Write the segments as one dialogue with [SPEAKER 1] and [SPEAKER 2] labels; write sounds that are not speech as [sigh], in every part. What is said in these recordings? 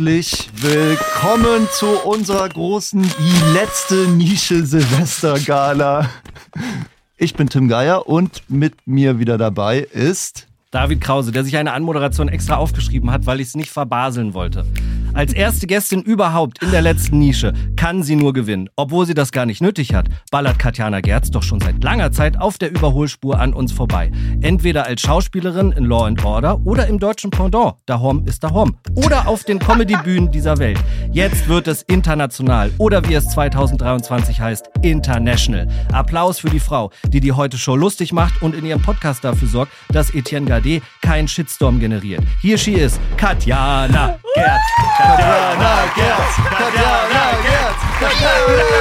[SPEAKER 1] herzlich willkommen zu unserer großen, die letzte Nische Silvestergala. Ich bin Tim Geier und mit mir wieder dabei ist
[SPEAKER 2] David Krause, der sich eine Anmoderation extra aufgeschrieben hat, weil ich es nicht verbaseln wollte. Als erste Gästin überhaupt in der letzten Nische kann sie nur gewinnen. Obwohl sie das gar nicht nötig hat, ballert Katjana Gerz doch schon seit langer Zeit auf der Überholspur an uns vorbei. Entweder als Schauspielerin in Law and Order oder im deutschen Pendant, Dahom ist Dahom. Oder auf den Comedy-Bühnen dieser Welt. Jetzt wird es international oder wie es 2023 heißt, international. Applaus für die Frau, die die heute Show lustig macht und in ihrem Podcast dafür sorgt, dass Etienne Gade keinen Shitstorm generiert. Hier she ist Katjana Gerz.
[SPEAKER 1] Katjana Gerz. Katjana Gerz. Katjana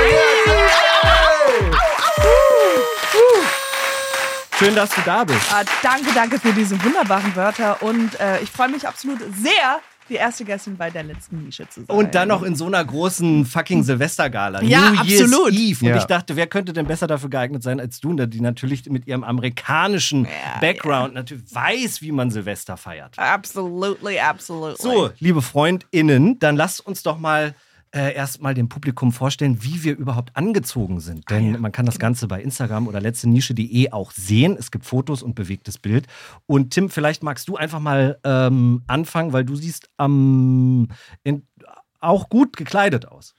[SPEAKER 2] Schön, dass du da bist.
[SPEAKER 3] Ah, danke, danke für diese wunderbaren Wörter und äh, ich freue mich absolut sehr, die erste Gästin bei der letzten Nische zu sein.
[SPEAKER 2] Und dann noch in so einer großen fucking Silvestergala.
[SPEAKER 3] Ja,
[SPEAKER 2] New Year's
[SPEAKER 3] absolut.
[SPEAKER 2] Eve. Und
[SPEAKER 1] Ja.
[SPEAKER 2] ich dachte, wer könnte denn besser dafür geeignet sein als du, die natürlich mit ihrem amerikanischen Background natürlich weiß, wie man Silvester feiert.
[SPEAKER 3] Absolutely, absolutely.
[SPEAKER 2] So, liebe FreundInnen, dann lasst uns doch mal äh, erstmal dem Publikum vorstellen, wie wir überhaupt angezogen sind. Denn man kann das Ganze bei Instagram oder letztenische.de auch sehen. Es gibt Fotos und bewegtes Bild. Und Tim, vielleicht magst du einfach mal ähm, anfangen, weil du siehst ähm, in, auch gut gekleidet aus.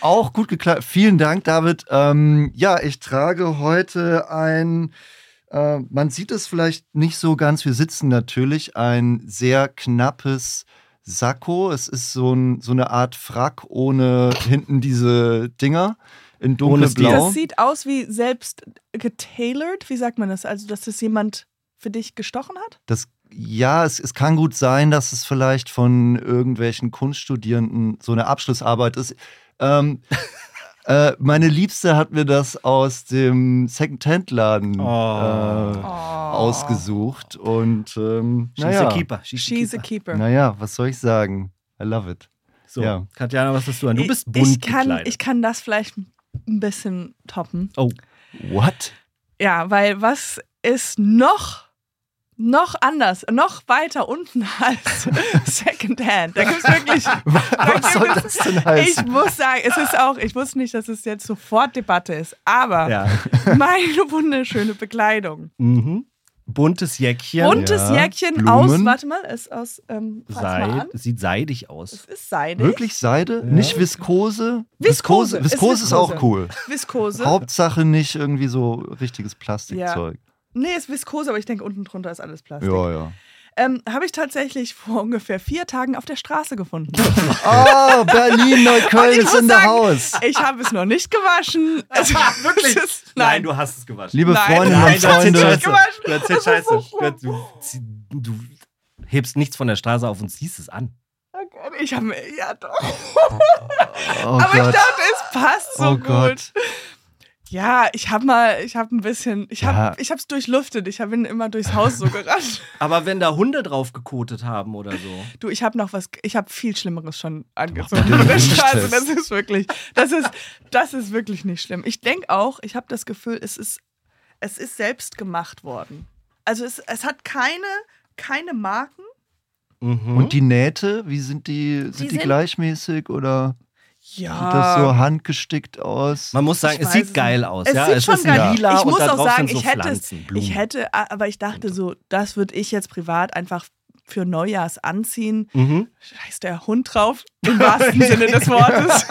[SPEAKER 1] Auch gut gekleidet. Vielen Dank, David. Ähm, ja, ich trage heute ein, äh, man sieht es vielleicht nicht so ganz, wir sitzen natürlich, ein sehr knappes Sakko. Es ist so, ein, so eine Art Frack ohne hinten diese Dinger in dunkelblau.
[SPEAKER 3] Das sieht aus wie selbst getailert. Wie sagt man das? Also, dass das jemand für dich gestochen hat?
[SPEAKER 1] Das, ja, es, es kann gut sein, dass es vielleicht von irgendwelchen Kunststudierenden so eine Abschlussarbeit ist. Ähm, [laughs] äh, meine Liebste hat mir das aus dem Second-Hand-Laden
[SPEAKER 2] Oh.
[SPEAKER 1] äh, ausgesucht. Und ähm,
[SPEAKER 2] She's
[SPEAKER 1] naja,
[SPEAKER 2] a keeper. She's,
[SPEAKER 3] She's
[SPEAKER 2] a keeper.
[SPEAKER 3] keeper.
[SPEAKER 1] naja, was soll ich sagen? I love it.
[SPEAKER 2] So,
[SPEAKER 1] Ja.
[SPEAKER 2] Katjana, was hast du an? Du bist
[SPEAKER 3] Ich-
[SPEAKER 2] bunt
[SPEAKER 3] ich kann,
[SPEAKER 2] gekleidet.
[SPEAKER 3] ich kann das vielleicht ein bisschen toppen.
[SPEAKER 2] oh,
[SPEAKER 1] What?
[SPEAKER 3] Ja, weil was ist noch, noch anders, noch weiter unten [laughs] als Secondhand? Da gibt es wirklich. [laughs]
[SPEAKER 1] Was soll das denn
[SPEAKER 3] Ich
[SPEAKER 1] heißen?
[SPEAKER 3] muss sagen, es ist auch, ich wusste nicht, dass es jetzt sofort Debatte ist, aber
[SPEAKER 2] ja. [laughs]
[SPEAKER 3] meine wunderschöne Bekleidung.
[SPEAKER 2] mhm. Buntes Jäckchen.
[SPEAKER 3] Buntes
[SPEAKER 1] Ja,
[SPEAKER 3] Jäckchen
[SPEAKER 1] Blumen.
[SPEAKER 3] aus, warte mal, ist aus, ähm,
[SPEAKER 2] Seid,
[SPEAKER 3] an.
[SPEAKER 2] sieht seidig aus.
[SPEAKER 3] Es ist Seide.
[SPEAKER 1] Wirklich Seide? Nicht Viskose?
[SPEAKER 3] Viskose, ist
[SPEAKER 1] Viskose ist auch
[SPEAKER 3] Viskose.
[SPEAKER 1] cool.
[SPEAKER 3] Viskose.
[SPEAKER 1] Hauptsache nicht irgendwie so richtiges Plastikzeug.
[SPEAKER 3] Nee, ist Viskose, aber ich denke, unten drunter ist alles Plastik.
[SPEAKER 1] Ja, ja.
[SPEAKER 3] Ähm, Habe ich tatsächlich vor ungefähr vier Tagen auf der Straße gefunden.
[SPEAKER 1] Oh, [laughs] Berlin, Neukölln
[SPEAKER 3] ich
[SPEAKER 1] ist in der Haus.
[SPEAKER 3] Ich habe es noch nicht gewaschen. Also, [laughs]
[SPEAKER 2] Wirklich?
[SPEAKER 3] es Ist, nein,
[SPEAKER 2] du hast es gewaschen.
[SPEAKER 1] Liebe
[SPEAKER 3] Nein.
[SPEAKER 1] Freundinnen
[SPEAKER 3] Nein,
[SPEAKER 1] und
[SPEAKER 3] das ist
[SPEAKER 1] Freunde,
[SPEAKER 3] nicht gewaschen.
[SPEAKER 2] Du erzählst Scheiße. Du, du, du hebst nichts von der Straße auf und ziehst es an.
[SPEAKER 3] ich habe ja doch.
[SPEAKER 1] oh
[SPEAKER 3] Aber ich
[SPEAKER 1] Gott.
[SPEAKER 3] dachte, es passt so
[SPEAKER 1] Oh
[SPEAKER 3] gut.
[SPEAKER 1] Gott.
[SPEAKER 3] Ja, ich habe mal, ich habe ein bisschen, ich habe,
[SPEAKER 1] Ja.
[SPEAKER 3] ich habe es durchlüftet. Ich bin immer durchs Haus so gerannt. [laughs]
[SPEAKER 2] Aber wenn da Hunde drauf gekotet haben oder so.
[SPEAKER 3] Du, ich habe noch was, ich habe viel Schlimmeres schon angezogen Straße. [laughs]
[SPEAKER 1] das.
[SPEAKER 3] Ist wirklich, das ist, das ist wirklich nicht schlimm. Ich denke auch, ich habe das Gefühl, es ist, es ist selbst gemacht worden. Also es, es hat keine, keine Marken.
[SPEAKER 2] Mhm.
[SPEAKER 1] Und die Nähte, wie sind die? Sind die,
[SPEAKER 3] sind-
[SPEAKER 1] gleichmäßig oder
[SPEAKER 3] Ja.
[SPEAKER 1] sieht das so handgestickt aus?
[SPEAKER 2] Man muss sagen,
[SPEAKER 3] Ich
[SPEAKER 2] es sieht
[SPEAKER 3] es
[SPEAKER 2] geil aus.
[SPEAKER 3] Es
[SPEAKER 2] ja,
[SPEAKER 3] sieht
[SPEAKER 2] es
[SPEAKER 3] schon
[SPEAKER 2] ist ein
[SPEAKER 3] geil.
[SPEAKER 2] lila
[SPEAKER 3] ich
[SPEAKER 2] und
[SPEAKER 3] muss auch sagen,
[SPEAKER 2] so
[SPEAKER 3] ich hätte,
[SPEAKER 2] Pflanzen,
[SPEAKER 3] ich hätte, aber ich dachte so, das würde ich jetzt privat einfach für Neujahrs anziehen.
[SPEAKER 2] Mhm.
[SPEAKER 3] Scheiß der Hund drauf, im wahrsten [laughs] Sinne des Wortes.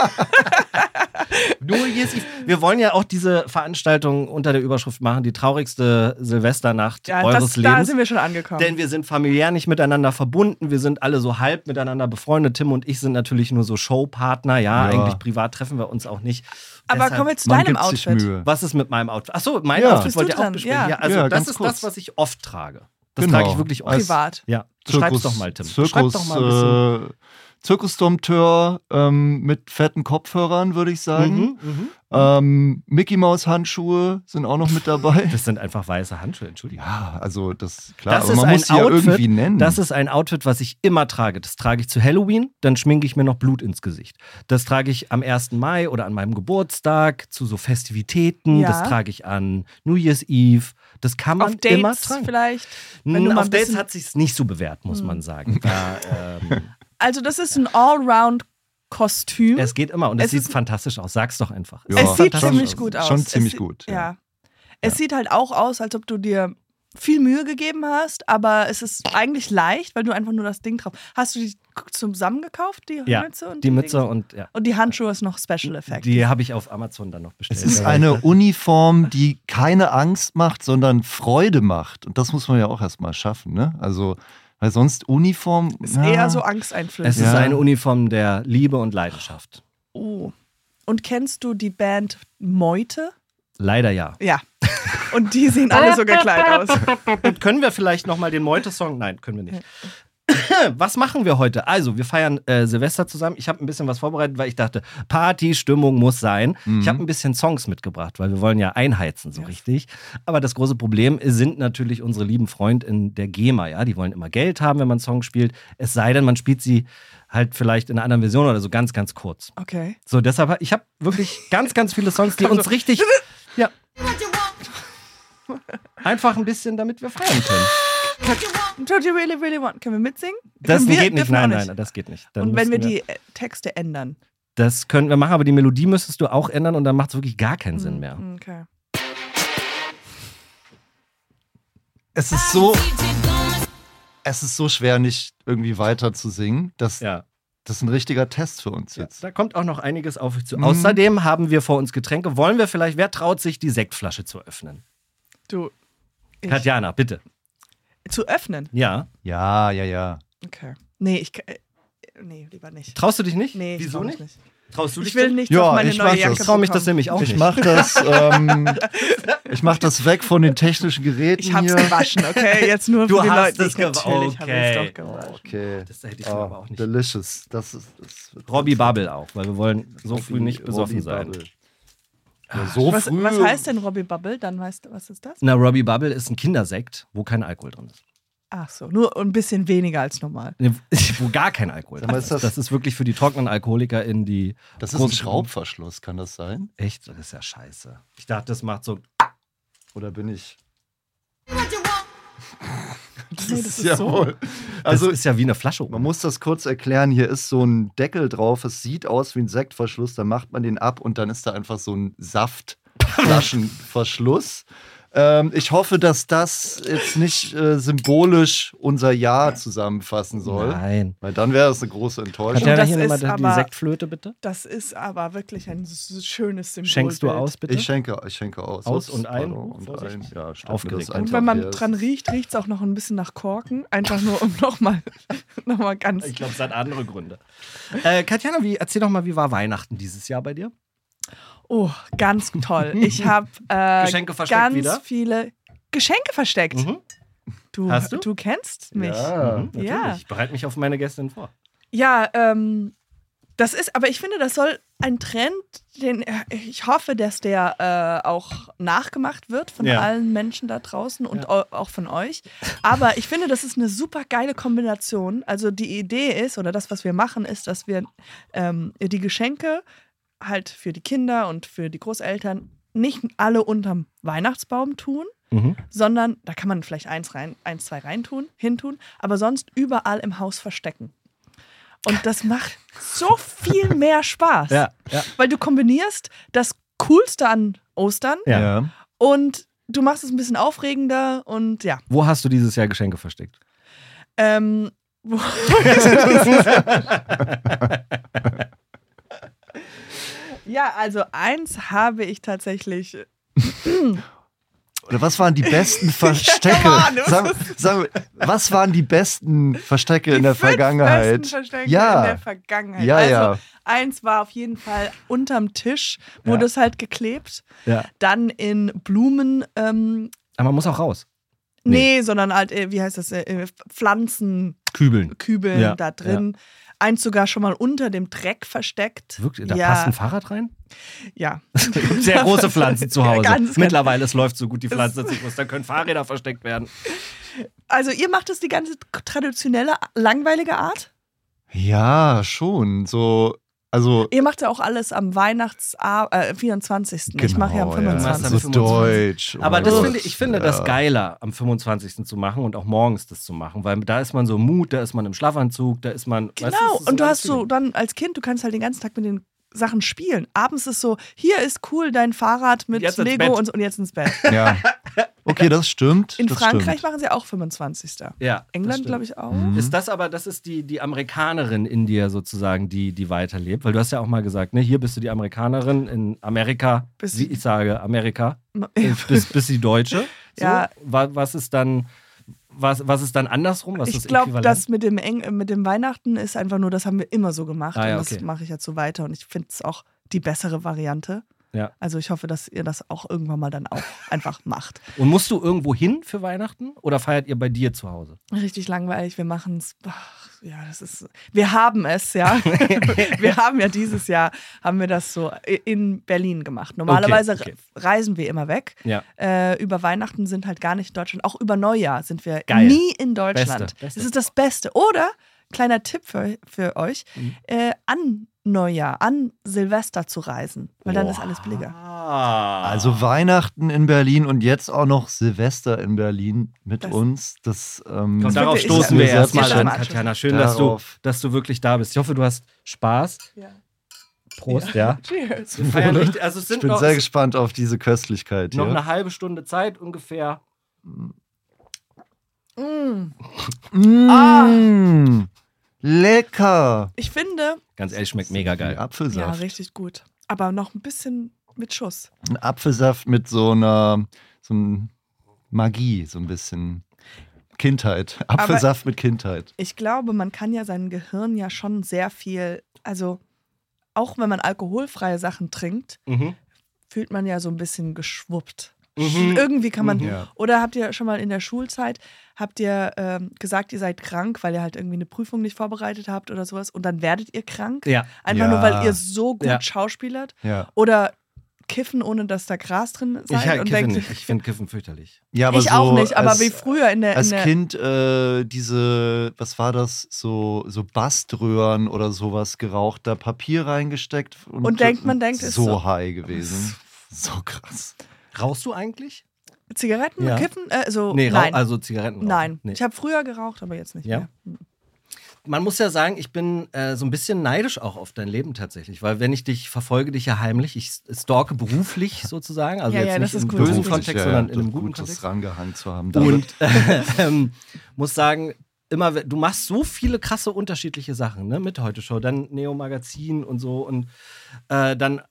[SPEAKER 2] New Year's Eve. Wir wollen ja auch diese Veranstaltung unter der Überschrift machen, die traurigste Silvesternacht
[SPEAKER 3] Ja,
[SPEAKER 2] eures
[SPEAKER 3] das, da
[SPEAKER 2] Lebens.
[SPEAKER 3] sind wir schon angekommen.
[SPEAKER 2] Denn wir sind familiär nicht miteinander verbunden, wir sind alle so halb miteinander befreundet. Tim und ich sind natürlich nur so Showpartner, ja,
[SPEAKER 1] Ja.
[SPEAKER 2] eigentlich privat treffen wir uns auch nicht.
[SPEAKER 3] aber
[SPEAKER 2] Deshalb-
[SPEAKER 3] kommen wir zu deinem Outfit.
[SPEAKER 2] Was ist mit meinem Outfit? Achso, mein
[SPEAKER 1] Ja.
[SPEAKER 2] Outfit wollt ihr auch besprechen.
[SPEAKER 3] Ja.
[SPEAKER 2] Ja, also
[SPEAKER 1] Ja,
[SPEAKER 2] das ist
[SPEAKER 1] kurz.
[SPEAKER 2] das, was ich oft trage. Das
[SPEAKER 1] Genau.
[SPEAKER 2] trage ich wirklich oft.
[SPEAKER 1] Als-
[SPEAKER 3] Privat.
[SPEAKER 2] Ja, beschreib's doch mal, Tim.
[SPEAKER 1] Zirkus,
[SPEAKER 2] doch mal ein bisschen.
[SPEAKER 1] äh, Zirkusdompteur ähm, mit fetten Kopfhörern, würde ich sagen.
[SPEAKER 2] Mhm, mhm.
[SPEAKER 1] Ähm, Mickey Maus Handschuhe sind auch noch mit dabei.
[SPEAKER 2] Das sind einfach weiße Handschuhe, Entschuldigung.
[SPEAKER 1] Ja, also das klar,
[SPEAKER 2] Das
[SPEAKER 1] man
[SPEAKER 2] ein
[SPEAKER 1] muss sie ja
[SPEAKER 2] Outfit,
[SPEAKER 1] irgendwie nennen.
[SPEAKER 2] Das ist ein Outfit, was ich immer trage. Das trage ich zu Halloween, dann schminke ich mir noch Blut ins Gesicht. Das trage ich am 1. Mai oder an meinem Geburtstag zu so Festivitäten.
[SPEAKER 3] Ja.
[SPEAKER 2] Das trage ich an New Year's Eve. Das kann man
[SPEAKER 3] Auf Dates
[SPEAKER 2] immer tragen.
[SPEAKER 3] vielleicht. Mal
[SPEAKER 2] Auf Dates hat sich's nicht so bewährt, muss man sagen. Da, ähm, [laughs]
[SPEAKER 3] Also das ist ein Allround-Kostüm.
[SPEAKER 2] Es geht immer und es,
[SPEAKER 3] Es
[SPEAKER 2] sieht fantastisch aus. Sag's doch einfach.
[SPEAKER 1] Ja.
[SPEAKER 3] es sieht ziemlich gut aus.
[SPEAKER 1] Schon
[SPEAKER 3] Es
[SPEAKER 1] ziemlich
[SPEAKER 3] sieht-
[SPEAKER 1] gut, ja.
[SPEAKER 3] Ja. Es sieht halt auch aus, als ob du dir viel Mühe gegeben hast, aber es ist eigentlich leicht, weil du einfach nur das Ding drauf. Hast du die zusammengekauft, die
[SPEAKER 2] Ja,
[SPEAKER 3] Mütze und
[SPEAKER 2] Die Mütze
[SPEAKER 3] Dinge?
[SPEAKER 2] und ja.
[SPEAKER 3] und die Handschuhe ist noch Special Effect.
[SPEAKER 2] Die habe ich auf Amazon dann noch bestellt.
[SPEAKER 1] Es ist eine Uniform, die keine Angst macht, sondern Freude macht. Und das muss man ja auch erstmal schaffen, ne? Also, weil sonst Uniform.
[SPEAKER 3] ist
[SPEAKER 1] na,
[SPEAKER 3] eher so
[SPEAKER 2] Es
[SPEAKER 3] angsteinflößend.
[SPEAKER 2] ist
[SPEAKER 1] Ja.
[SPEAKER 2] eine Uniform der Liebe und Leidenschaft.
[SPEAKER 3] Oh. Und kennst du die Band Meute?
[SPEAKER 2] Leider ja.
[SPEAKER 3] Ja. Und die sehen alle so gekleidet aus.
[SPEAKER 2] Und [laughs] können wir vielleicht nochmal den Meute-Song? Nein, können wir nicht. [laughs] Was machen wir heute? Also, wir feiern äh, Silvester zusammen. Ich habe ein bisschen was vorbereitet, weil ich dachte, Partystimmung muss sein. Ich habe ein bisschen Songs mitgebracht, weil wir wollen ja einheizen, so richtig. Aber das große Problem sind natürlich unsere lieben Freundinnen der GEMA, ja. Die wollen immer Geld haben, wenn man Songs spielt. Es sei denn, man spielt sie halt vielleicht in einer anderen Version oder so ganz, ganz kurz.
[SPEAKER 3] Okay.
[SPEAKER 2] So, deshalb, ich habe wirklich ganz, ganz viele Songs, die [laughs] uns richtig. [laughs] Ja. Einfach ein bisschen, damit wir feiern können.
[SPEAKER 3] Don't you really, really want? Können wir mitsingen?
[SPEAKER 2] Das
[SPEAKER 3] wir-
[SPEAKER 2] geht nicht,
[SPEAKER 3] wir
[SPEAKER 2] nein,
[SPEAKER 3] auch
[SPEAKER 2] nein, das geht nicht. Dann
[SPEAKER 3] Und wenn wir
[SPEAKER 2] müssten
[SPEAKER 3] die äh, Texte ändern.
[SPEAKER 2] Das können wir machen, aber die Melodie müsstest du auch ändern und dann macht es wirklich gar keinen Sinn mehr.
[SPEAKER 3] Okay.
[SPEAKER 1] Es ist so. Es ist so schwer, nicht irgendwie weiter zu singen. Das,
[SPEAKER 2] Ja.
[SPEAKER 1] das ist ein richtiger Test für uns jetzt.
[SPEAKER 2] Da kommt auch noch einiges auf euch zu.
[SPEAKER 1] Mhm.
[SPEAKER 2] Außerdem haben wir vor uns Getränke. Wollen wir vielleicht, wer traut sich, die Sektflasche zu öffnen?
[SPEAKER 3] Du. Ich,
[SPEAKER 2] Katjana, bitte.
[SPEAKER 3] Zu öffnen?
[SPEAKER 2] Ja.
[SPEAKER 1] Ja, ja, ja.
[SPEAKER 3] Okay. Nee, ich. äh, Nee, lieber nicht.
[SPEAKER 2] Traust du dich nicht?
[SPEAKER 3] Nee, ich
[SPEAKER 2] Wieso
[SPEAKER 3] trau
[SPEAKER 2] nicht?
[SPEAKER 3] mich nicht?
[SPEAKER 2] Traust du dich
[SPEAKER 3] Ich will nicht
[SPEAKER 1] Ja,
[SPEAKER 3] auf meine
[SPEAKER 1] ich
[SPEAKER 3] neue Jacke
[SPEAKER 1] das.
[SPEAKER 2] Ich traue mich das nämlich auch
[SPEAKER 1] Ich
[SPEAKER 2] nicht.
[SPEAKER 1] mach das, [laughs] ähm, ich mach das weg von den technischen Geräten
[SPEAKER 3] Ich hab's
[SPEAKER 1] hier.
[SPEAKER 3] gewaschen, okay? Jetzt nur
[SPEAKER 2] Du
[SPEAKER 3] für die
[SPEAKER 2] hast
[SPEAKER 3] Leute. Ich natürlich
[SPEAKER 2] gewa-
[SPEAKER 3] habe ich es
[SPEAKER 2] okay.
[SPEAKER 3] doch gewaschen.
[SPEAKER 1] Okay.
[SPEAKER 2] Das hätte ich
[SPEAKER 1] Oh,
[SPEAKER 2] aber auch nicht.
[SPEAKER 1] delicious. Das ist, das
[SPEAKER 2] Robbie. Bubble auch, weil wir wollen so
[SPEAKER 1] Robbie-
[SPEAKER 2] früh nicht besoffen
[SPEAKER 1] Robbie
[SPEAKER 2] sein.
[SPEAKER 1] Bubble. Ja, so
[SPEAKER 3] Was,
[SPEAKER 1] früh.
[SPEAKER 3] was heißt denn Robbie Bubble? Dann weißt du, was ist das?
[SPEAKER 2] Na, Robbie Bubble ist ein Kindersekt, wo kein Alkohol drin ist.
[SPEAKER 3] Ach so, nur ein bisschen weniger als normal. [laughs]
[SPEAKER 2] Wo gar kein Alkohol drin ist.
[SPEAKER 1] das-
[SPEAKER 2] Das ist wirklich für die trockenen Alkoholiker in die.
[SPEAKER 1] Das ist ein Schraubverschluss, kann das sein?
[SPEAKER 2] Echt? Das ist ja scheiße. Ich dachte, das macht so.
[SPEAKER 1] Oder bin ich.
[SPEAKER 3] Das, [laughs] nee, das ist
[SPEAKER 1] ja
[SPEAKER 3] so.
[SPEAKER 1] wohl.
[SPEAKER 2] Also
[SPEAKER 1] Also,
[SPEAKER 2] ist ja wie eine Flasche.
[SPEAKER 1] man muss das kurz erklären. Hier ist so ein Deckel drauf. Es sieht aus wie ein Sektverschluss. Da macht man den ab und dann ist da einfach so ein Saftflaschenverschluss. Ähm, ich hoffe, dass das jetzt nicht äh, symbolisch unser Jahr zusammenfassen soll.
[SPEAKER 2] Nein.
[SPEAKER 1] Weil dann wäre das eine große Enttäuschung.
[SPEAKER 2] Katjana,
[SPEAKER 3] das
[SPEAKER 2] hier nochmal
[SPEAKER 3] ist
[SPEAKER 2] die
[SPEAKER 3] aber-
[SPEAKER 2] Sektflöte, bitte.
[SPEAKER 3] Das ist aber wirklich ein schönes Symbol.
[SPEAKER 2] Schenkst du aus, bitte?
[SPEAKER 1] Ich schenke, ich schenke aus.
[SPEAKER 2] Aus und ein?
[SPEAKER 1] und
[SPEAKER 2] Vorsicht.
[SPEAKER 1] ein. Ja,
[SPEAKER 2] Aufgeregt. Und
[SPEAKER 3] wenn man dran riecht, riecht es auch noch ein bisschen nach Korken. Einfach nur, um [laughs] nochmal noch mal ganz.
[SPEAKER 2] Ich glaube, es hat andere Gründe. Äh, Katjana, wie, erzähl doch mal, wie war Weihnachten dieses Jahr bei dir?
[SPEAKER 3] Oh, ganz toll. Ich [laughs] habe äh,
[SPEAKER 2] Geschenke versteckt
[SPEAKER 3] ganz
[SPEAKER 2] wieder?
[SPEAKER 3] viele Geschenke versteckt.
[SPEAKER 2] Mhm.
[SPEAKER 3] Du,
[SPEAKER 2] Hast du?
[SPEAKER 3] du kennst mich.
[SPEAKER 1] Ja.
[SPEAKER 2] Mhm, natürlich.
[SPEAKER 3] Ja.
[SPEAKER 2] Ich bereite mich auf meine Gästin vor.
[SPEAKER 3] Ja, ähm, das ist, aber ich finde, das soll ein Trend, den äh, ich hoffe, dass der äh, auch nachgemacht wird von
[SPEAKER 2] Ja.
[SPEAKER 3] allen Menschen da draußen und au- auch von euch. Aber ich finde, das ist eine super geile Kombination. Also die Idee ist, oder das, was wir machen, ist, dass wir ähm, die Geschenke halt für die Kinder und für die Großeltern nicht alle unterm Weihnachtsbaum tun,
[SPEAKER 2] Mhm.
[SPEAKER 3] sondern da kann man vielleicht eins rein, eins, zwei reintun, hintun, aber sonst überall im Haus verstecken. Und das macht so viel [laughs] mehr Spaß.
[SPEAKER 2] Ja, ja.
[SPEAKER 3] Weil du kombinierst das Coolste an Ostern
[SPEAKER 2] Ja.
[SPEAKER 3] Und du machst es ein bisschen aufregender und ja.
[SPEAKER 2] Wo hast du dieses Jahr Geschenke versteckt?
[SPEAKER 3] Ähm, wo- [laughs] [laughs] ja, also eins habe ich tatsächlich.
[SPEAKER 1] Oder was waren die besten [laughs] Verstecke?
[SPEAKER 3] Du
[SPEAKER 1] sag, sag, was waren die besten Verstecke in der
[SPEAKER 3] die fünf
[SPEAKER 1] Vergangenheit?
[SPEAKER 3] besten Verstecke
[SPEAKER 1] Ja.
[SPEAKER 3] in der Vergangenheit.
[SPEAKER 1] Ja,
[SPEAKER 3] also,
[SPEAKER 1] ja.
[SPEAKER 3] Eins war auf jeden Fall unterm Tisch,
[SPEAKER 2] Ja.
[SPEAKER 3] wurde es halt geklebt.
[SPEAKER 2] Ja.
[SPEAKER 3] Dann in Blumen, ähm,
[SPEAKER 2] Aber man muss auch raus.
[SPEAKER 3] nee, sondern halt, äh, wie heißt das, äh, äh, Pflanzenkübeln
[SPEAKER 2] Kübeln. Ja,
[SPEAKER 3] da drin. Eins sogar schon mal unter dem Dreck versteckt.
[SPEAKER 2] Wirklich? Da
[SPEAKER 3] ja,
[SPEAKER 2] passt ein Fahrrad rein?
[SPEAKER 3] ja. [laughs]
[SPEAKER 2] Sehr große Pflanzen zu [laughs] Hause.
[SPEAKER 3] Ganz, ganz-
[SPEAKER 2] Mittlerweile, es läuft so gut, die Pflanze, dass ich muss, da können Fahrräder versteckt werden.
[SPEAKER 3] Also ihr macht es die ganze traditionelle, langweilige Art?
[SPEAKER 1] Ja, schon. So, Also
[SPEAKER 3] Ihr macht ja auch alles am Weihnachts äh, 24. ich mache ja am
[SPEAKER 1] genau,
[SPEAKER 3] 25.
[SPEAKER 2] am
[SPEAKER 1] So deutsch.
[SPEAKER 2] Aber das finde, ich finde das
[SPEAKER 1] ja.
[SPEAKER 2] geiler, am 25. zu machen und auch morgens das zu machen, weil da ist man so im Mut, da ist man im Schlafanzug, da ist man. weißt
[SPEAKER 3] Genau,
[SPEAKER 2] ist
[SPEAKER 3] und du hast so dann als Kind, du kannst halt den ganzen Tag mit den Sachen spielen. Abends ist so, hier ist cool dein Fahrrad mit
[SPEAKER 2] Jetzt
[SPEAKER 3] Lego und, und jetzt ins Bett.
[SPEAKER 1] Ja. Okay, das stimmt.
[SPEAKER 3] In
[SPEAKER 1] das
[SPEAKER 3] Frankreich
[SPEAKER 1] stimmt.
[SPEAKER 3] machen sie auch 25.
[SPEAKER 2] Ja,
[SPEAKER 3] England, glaube ich, auch.
[SPEAKER 1] Mhm.
[SPEAKER 2] Ist das aber, das ist die, die Amerikanerin in dir sozusagen, die, die weiterlebt? Weil du hast ja auch mal gesagt, ne, hier bist du die Amerikanerin, in Amerika,
[SPEAKER 3] du-
[SPEAKER 2] ich sage Amerika, bist, bist die Deutsche. [laughs] So,
[SPEAKER 3] Ja.
[SPEAKER 2] wa- Was ist dann, was, was ist dann andersrum? Was
[SPEAKER 3] Ich glaube, das mit dem, Eng mit dem Weihnachten ist einfach nur, das haben wir immer so gemacht.
[SPEAKER 2] Ah, ja,
[SPEAKER 3] und das
[SPEAKER 2] okay.
[SPEAKER 3] mache ich jetzt so weiter. Und ich finde es auch die bessere Variante.
[SPEAKER 2] Ja.
[SPEAKER 3] Also ich hoffe, dass ihr das auch irgendwann mal dann auch [laughs] einfach macht.
[SPEAKER 2] Und musst du irgendwo hin für Weihnachten oder feiert ihr bei dir zu Hause?
[SPEAKER 3] Richtig langweilig. Wir machen es. Ja, das ist. Wir haben es, ja. [laughs] wir haben ja dieses Jahr haben wir das so in Berlin gemacht. Normalerweise
[SPEAKER 2] Okay, okay.
[SPEAKER 3] reisen wir immer weg.
[SPEAKER 2] Ja.
[SPEAKER 3] Äh, über Weihnachten sind halt gar nicht in Deutschland. Auch über Neujahr sind wir
[SPEAKER 2] Geil.
[SPEAKER 3] nie in Deutschland.
[SPEAKER 2] Beste, beste.
[SPEAKER 3] Das ist das Beste. Oder, kleiner Tipp für, für euch,
[SPEAKER 2] Mhm.
[SPEAKER 3] äh, an Neujahr, an Silvester zu reisen. Weil dann ist alles billiger.
[SPEAKER 2] Ah.
[SPEAKER 1] Also Weihnachten in Berlin und jetzt auch noch Silvester in Berlin mit
[SPEAKER 3] Das-
[SPEAKER 1] uns. Das, ähm,
[SPEAKER 2] Und
[SPEAKER 3] Das
[SPEAKER 2] darauf stoßen
[SPEAKER 1] ja
[SPEAKER 2] wir erstmal an. Katjana. Schön, dass du, dass du wirklich da bist. Ich hoffe, du hast Spaß.
[SPEAKER 3] Ja.
[SPEAKER 2] Prost, ja. [laughs]
[SPEAKER 3] Cheers.
[SPEAKER 2] Wir feiern richtig, also
[SPEAKER 1] ich bin
[SPEAKER 2] noch,
[SPEAKER 1] sehr
[SPEAKER 2] es-
[SPEAKER 1] gespannt auf diese Köstlichkeit
[SPEAKER 2] noch
[SPEAKER 1] hier.
[SPEAKER 2] eine halbe Stunde Zeit ungefähr.
[SPEAKER 3] Mm.
[SPEAKER 1] Mmh, lecker.
[SPEAKER 3] Ich finde,
[SPEAKER 2] Ganz ehrlich, schmeckt mega geil.
[SPEAKER 3] ja,
[SPEAKER 1] Apfelsaft.
[SPEAKER 3] richtig gut. Aber noch ein bisschen mit Schuss.
[SPEAKER 1] Ein Apfelsaft mit so einer so einem Magie, so ein bisschen Kindheit. Apfelsaft mit Kindheit.
[SPEAKER 3] Ich glaube, man kann ja sein Gehirn ja schon sehr viel, also auch wenn man alkoholfreie Sachen trinkt,
[SPEAKER 2] Mhm.
[SPEAKER 3] fühlt man ja so ein bisschen geschwuppt.
[SPEAKER 2] Mhm.
[SPEAKER 3] Irgendwie kann man.
[SPEAKER 2] Mhm.
[SPEAKER 1] Ja.
[SPEAKER 3] Oder habt ihr schon mal in der Schulzeit, habt ihr ähm, gesagt, ihr seid krank, weil ihr halt irgendwie eine Prüfung nicht vorbereitet habt oder sowas und dann werdet ihr krank?
[SPEAKER 2] Ja.
[SPEAKER 3] Einfach
[SPEAKER 1] Ja.
[SPEAKER 3] nur, weil ihr so gut
[SPEAKER 2] Ja.
[SPEAKER 3] schauspielert?
[SPEAKER 1] Ja.
[SPEAKER 3] Oder kiffen, ohne dass da Gras drin
[SPEAKER 2] Ich,
[SPEAKER 3] seid?
[SPEAKER 2] halt
[SPEAKER 3] und
[SPEAKER 2] kiffe
[SPEAKER 3] denkt,
[SPEAKER 2] nicht. Ich finde Kiffen fürchterlich.
[SPEAKER 1] ja, aber
[SPEAKER 3] ich
[SPEAKER 1] so
[SPEAKER 3] auch nicht, aber
[SPEAKER 1] als,
[SPEAKER 3] wie früher in der. In
[SPEAKER 1] Als
[SPEAKER 3] der
[SPEAKER 1] Kind äh, diese, was war das, so, so Baströhren oder sowas geraucht, da Papier reingesteckt und,
[SPEAKER 3] Und denkt, man denkt, ist
[SPEAKER 1] so,
[SPEAKER 3] so.
[SPEAKER 1] high gewesen. So krass.
[SPEAKER 2] Rauchst du eigentlich?
[SPEAKER 3] Zigaretten,
[SPEAKER 2] Ja.
[SPEAKER 3] Kiffen? Äh, so,
[SPEAKER 2] Nee,
[SPEAKER 3] nein.
[SPEAKER 2] also Zigaretten. rauchen.
[SPEAKER 3] nein.
[SPEAKER 2] Nee.
[SPEAKER 3] Ich habe früher geraucht, aber jetzt nicht
[SPEAKER 2] Ja?
[SPEAKER 3] mehr.
[SPEAKER 2] Man muss ja sagen, ich bin äh, so ein bisschen neidisch auch auf dein Leben tatsächlich, weil wenn ich dich verfolge, dich ja heimlich, ich stalke beruflich sozusagen, also
[SPEAKER 3] Ja,
[SPEAKER 2] jetzt
[SPEAKER 3] ja,
[SPEAKER 2] nicht
[SPEAKER 3] das ist
[SPEAKER 2] im
[SPEAKER 3] gut.
[SPEAKER 2] bösen
[SPEAKER 3] Beruflich,
[SPEAKER 2] Kontext,
[SPEAKER 1] ja,
[SPEAKER 2] sondern in einem guten
[SPEAKER 1] gut, das
[SPEAKER 2] Kontext.
[SPEAKER 1] rangehangen zu haben.
[SPEAKER 2] Und [laughs] ähm, muss sagen, immer, du machst so viele krasse unterschiedliche Sachen, ne? Mit heute Show, dann Neo Magazin und so und äh, dann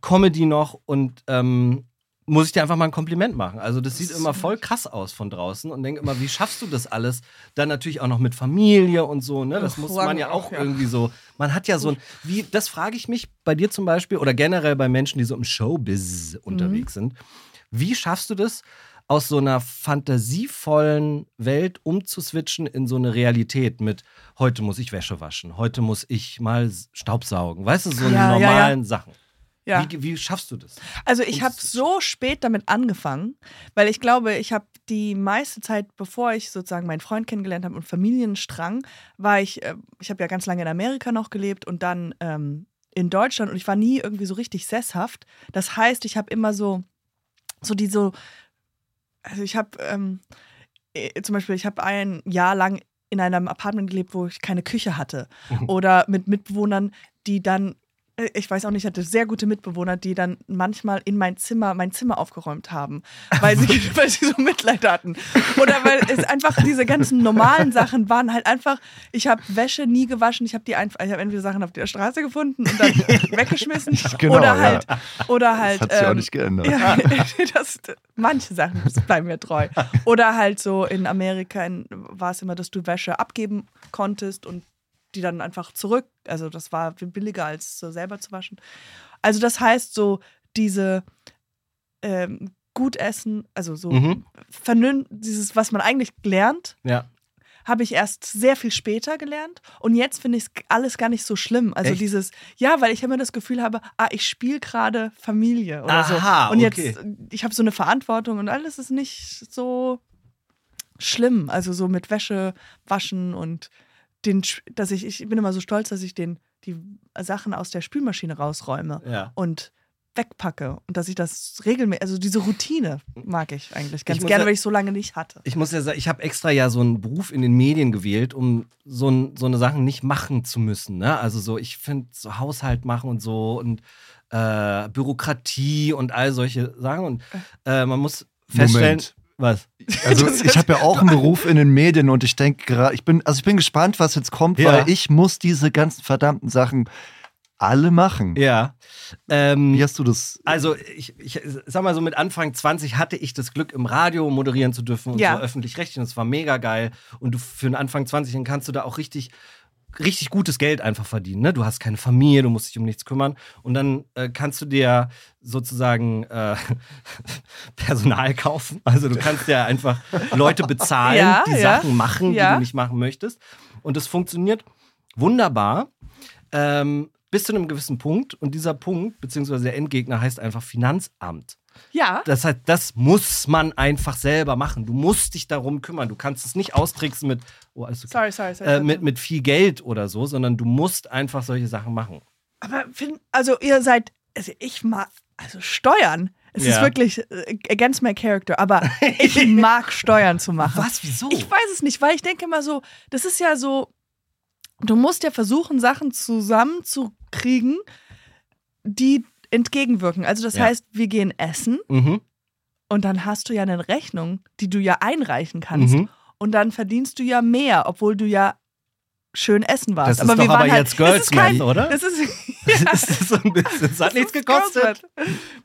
[SPEAKER 2] Comedy noch und ähm, muss ich dir einfach mal ein Kompliment machen. Also das sieht immer voll krass aus von draußen und denke immer, wie schaffst du das alles? Dann natürlich auch noch mit Familie und so, ne? Das muss man ja auch
[SPEAKER 3] ja.
[SPEAKER 2] irgendwie so. Man hat ja so ein, wie, das frage ich mich bei dir zum Beispiel oder generell bei Menschen, die so im Showbiz unterwegs sind. Wie schaffst du das, aus so einer fantasievollen Welt umzuswitchen in so eine Realität mit heute muss ich Wäsche waschen, heute muss ich mal Staubsaugen, weißt du, so
[SPEAKER 3] Ja, ja, ja.
[SPEAKER 2] normalen Sachen.
[SPEAKER 3] Ja.
[SPEAKER 2] Wie, wie schaffst du das?
[SPEAKER 3] Also ich habe so spät damit angefangen, weil ich glaube, ich habe die meiste Zeit, bevor ich sozusagen meinen Freund kennengelernt habe und Familienstrang, war ich, äh, ich habe ja ganz lange in Amerika noch gelebt und dann ähm, in Deutschland und ich war nie irgendwie so richtig sesshaft. Das heißt, ich habe immer so, so die so, also ich habe ähm, äh, zum Beispiel, ich habe ein Jahr lang in einem Apartment gelebt, wo ich keine Küche hatte. Oder mit Mitbewohnern, die dann, ich weiß auch nicht, ich hatte sehr gute Mitbewohner, die dann manchmal in mein Zimmer, mein Zimmer aufgeräumt haben, weil sie, [laughs] weil sie so Mitleid hatten. Oder weil es einfach diese ganzen normalen Sachen waren halt einfach, ich habe Wäsche nie gewaschen, ich habe die einfach, ich habe entweder Sachen auf der Straße gefunden und dann [laughs] weggeschmissen.
[SPEAKER 1] Genau,
[SPEAKER 3] oder
[SPEAKER 1] ja.
[SPEAKER 3] halt, oder halt.
[SPEAKER 1] Das hat sich auch
[SPEAKER 3] ähm,
[SPEAKER 1] nicht geändert.
[SPEAKER 3] ja, [laughs] das, manche Sachen bleiben mir treu. Oder halt so in Amerika war es immer, dass du Wäsche abgeben konntest und die dann einfach zurück. Also das war viel billiger als so selber zu waschen. Also das heißt so diese ähm, gut essen, also so
[SPEAKER 2] Mhm.
[SPEAKER 3] vernün dieses, was man eigentlich lernt,
[SPEAKER 2] Ja.
[SPEAKER 3] habe ich erst sehr viel später gelernt und jetzt finde ich es alles gar nicht so schlimm. Also
[SPEAKER 2] Echt?
[SPEAKER 3] dieses, ja, weil ich immer das Gefühl habe, ah, ich spiele gerade Familie oder
[SPEAKER 2] Aha,
[SPEAKER 3] so. Und
[SPEAKER 2] okay.
[SPEAKER 3] jetzt, ich habe so eine Verantwortung und alles ist nicht so schlimm. Also so mit Wäsche waschen und den, dass ich, ich bin immer so stolz, dass ich den, die Sachen aus der Spülmaschine rausräume
[SPEAKER 2] Ja.
[SPEAKER 3] und wegpacke und dass ich das regelmäßig, also diese Routine mag ich eigentlich ganz
[SPEAKER 2] Ich
[SPEAKER 3] gerne,
[SPEAKER 2] ja-
[SPEAKER 3] weil ich so lange nicht hatte.
[SPEAKER 2] Ich muss ja sagen, ich habe extra ja so einen Beruf in den Medien gewählt, um so, ein, so eine Sachen nicht machen zu müssen. Ne? Also so, ich finde so Haushalt machen und so und äh, Bürokratie und all solche Sachen. Und äh, man muss feststellen,
[SPEAKER 1] Moment.
[SPEAKER 2] Was? [laughs]
[SPEAKER 1] Also ich habe ja auch einen [laughs] Beruf in den Medien und ich denke gerade, ich bin, also ich bin gespannt, was jetzt kommt,
[SPEAKER 2] Ja.
[SPEAKER 1] weil ich muss diese ganzen verdammten Sachen alle machen.
[SPEAKER 2] Ja. Ähm,
[SPEAKER 1] Wie hast du das?
[SPEAKER 2] Also, ich, ich sag mal so, mit Anfang 20 hatte ich das Glück, im Radio moderieren zu dürfen und
[SPEAKER 3] Ja.
[SPEAKER 2] so öffentlich-rechtlich. Und das war mega geil. Und du für einen Anfang 20 dann kannst du da auch richtig, richtig gutes Geld einfach verdienen. Ne? Du hast keine Familie, du musst dich um nichts kümmern. Und dann äh, kannst du dir sozusagen äh, [laughs] Personal kaufen. Also, du kannst ja einfach Leute bezahlen, [laughs]
[SPEAKER 3] Ja,
[SPEAKER 2] die
[SPEAKER 3] ja.
[SPEAKER 2] Sachen machen, die
[SPEAKER 3] Ja.
[SPEAKER 2] du nicht machen möchtest. Und das funktioniert wunderbar. Ähm, bis zu einem gewissen Punkt. Und dieser Punkt, beziehungsweise der Endgegner, heißt einfach Finanzamt.
[SPEAKER 3] Ja,
[SPEAKER 2] Das heißt, das muss man einfach selber machen. Du musst dich darum kümmern. Du kannst es nicht austricksen mit, oh, alles okay.
[SPEAKER 3] sorry, sorry, sorry.
[SPEAKER 2] äh, mit, mit viel Geld oder so, sondern du musst einfach solche Sachen machen.
[SPEAKER 3] Aber also ihr seid, also ich mag, also Steuern. Es ist
[SPEAKER 2] Ja.
[SPEAKER 3] wirklich äh, against my character, aber ich [laughs] mag Steuern zu machen.
[SPEAKER 2] Wieso?
[SPEAKER 3] Ich weiß es nicht, weil ich denke immer so, das ist ja so, du musst ja versuchen, Sachen zusammenzukriegen, die entgegenwirken. Also das
[SPEAKER 2] Ja.
[SPEAKER 3] heißt, wir gehen essen
[SPEAKER 2] mhm.
[SPEAKER 3] und dann hast du ja eine Rechnung, die du ja einreichen kannst.
[SPEAKER 2] Mhm.
[SPEAKER 3] Und dann verdienst du ja mehr, obwohl du ja schön essen warst.
[SPEAKER 2] Das ist doch
[SPEAKER 3] wir waren
[SPEAKER 2] aber
[SPEAKER 3] halt,
[SPEAKER 2] jetzt
[SPEAKER 3] das ist kein,
[SPEAKER 2] Girls Math, oder?
[SPEAKER 3] Das ist, [laughs]
[SPEAKER 2] Das ist so ein bisschen, das hat nichts
[SPEAKER 3] ist
[SPEAKER 2] gekostet.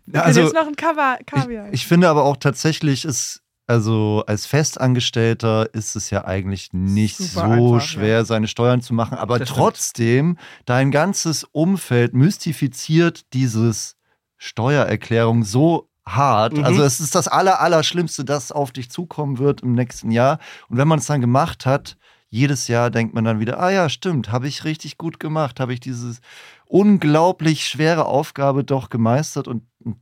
[SPEAKER 1] Ja,
[SPEAKER 3] also, jetzt noch ein Kaviar. Kaviar.
[SPEAKER 1] ich, ich finde aber auch tatsächlich ist, also als Festangestellter ist es ja eigentlich nicht
[SPEAKER 3] Super
[SPEAKER 1] so
[SPEAKER 3] einfach,
[SPEAKER 1] schwer, seine Steuern zu machen. Aber
[SPEAKER 2] Das stimmt.
[SPEAKER 1] trotzdem, dein ganzes Umfeld mystifiziert dieses Steuererklärung so hart.
[SPEAKER 2] Mhm.
[SPEAKER 1] Also es ist das aller, Allerschlimmste, das auf dich zukommen wird im nächsten Jahr. Und wenn man es dann gemacht hat, jedes Jahr denkt man dann wieder, ah ja, stimmt, habe ich richtig gut gemacht, habe ich diese unglaublich schwere Aufgabe doch gemeistert und und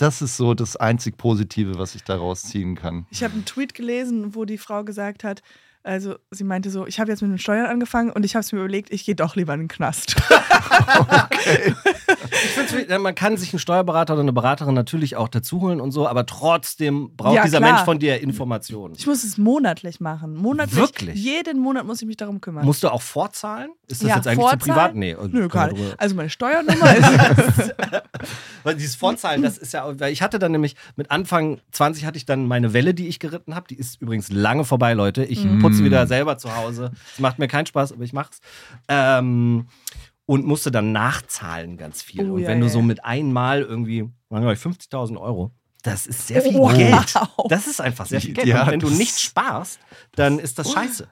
[SPEAKER 1] das ist so das einzig Positive, was ich daraus ziehen kann.
[SPEAKER 3] Ich habe einen Tweet gelesen, wo die Frau gesagt hat, also sie meinte so, ich habe jetzt mit den Steuern angefangen und ich habe es mir überlegt, ich gehe doch lieber in den Knast. [laughs]
[SPEAKER 2] Ich find's, man kann sich einen Steuerberater oder eine Beraterin natürlich auch dazu holen und so, aber trotzdem braucht
[SPEAKER 3] Ja,
[SPEAKER 2] dieser
[SPEAKER 3] klar.
[SPEAKER 2] Mensch von dir Informationen.
[SPEAKER 3] Ich muss es monatlich machen. Monatlich.
[SPEAKER 2] Wirklich?
[SPEAKER 3] Jeden Monat muss ich mich darum kümmern.
[SPEAKER 2] Musst du auch vorzahlen? Ist das
[SPEAKER 3] Ja,
[SPEAKER 2] jetzt eigentlich
[SPEAKER 3] vorzahlen?
[SPEAKER 2] zu privat? Nee.
[SPEAKER 3] Nö,
[SPEAKER 2] kann
[SPEAKER 3] gar nicht. Also meine Steuernummer ist. [laughs]
[SPEAKER 2] Weil dieses Vorzahlen, das ist ja, auch- weil ich hatte dann nämlich mit Anfang 20 hatte ich dann meine Welle, die ich geritten habe. Die ist übrigens lange vorbei, Leute. Ich
[SPEAKER 3] Mhm.
[SPEAKER 2] Putze wieder selber zu Hause. Es macht mir keinen Spaß, aber ich mach's. Ähm, und musste dann nachzahlen ganz viel.
[SPEAKER 3] Oh,
[SPEAKER 2] und
[SPEAKER 3] ja,
[SPEAKER 2] wenn du
[SPEAKER 3] ja,
[SPEAKER 2] so
[SPEAKER 3] ja.
[SPEAKER 2] mit einmal irgendwie, sagen wir mal, 50.000 Euro, das ist sehr viel
[SPEAKER 3] Wow.
[SPEAKER 2] Geld. Das ist einfach sehr [laughs] viel Geld.
[SPEAKER 1] Ja,
[SPEAKER 2] und wenn du nicht sparst, dann ist das scheiße.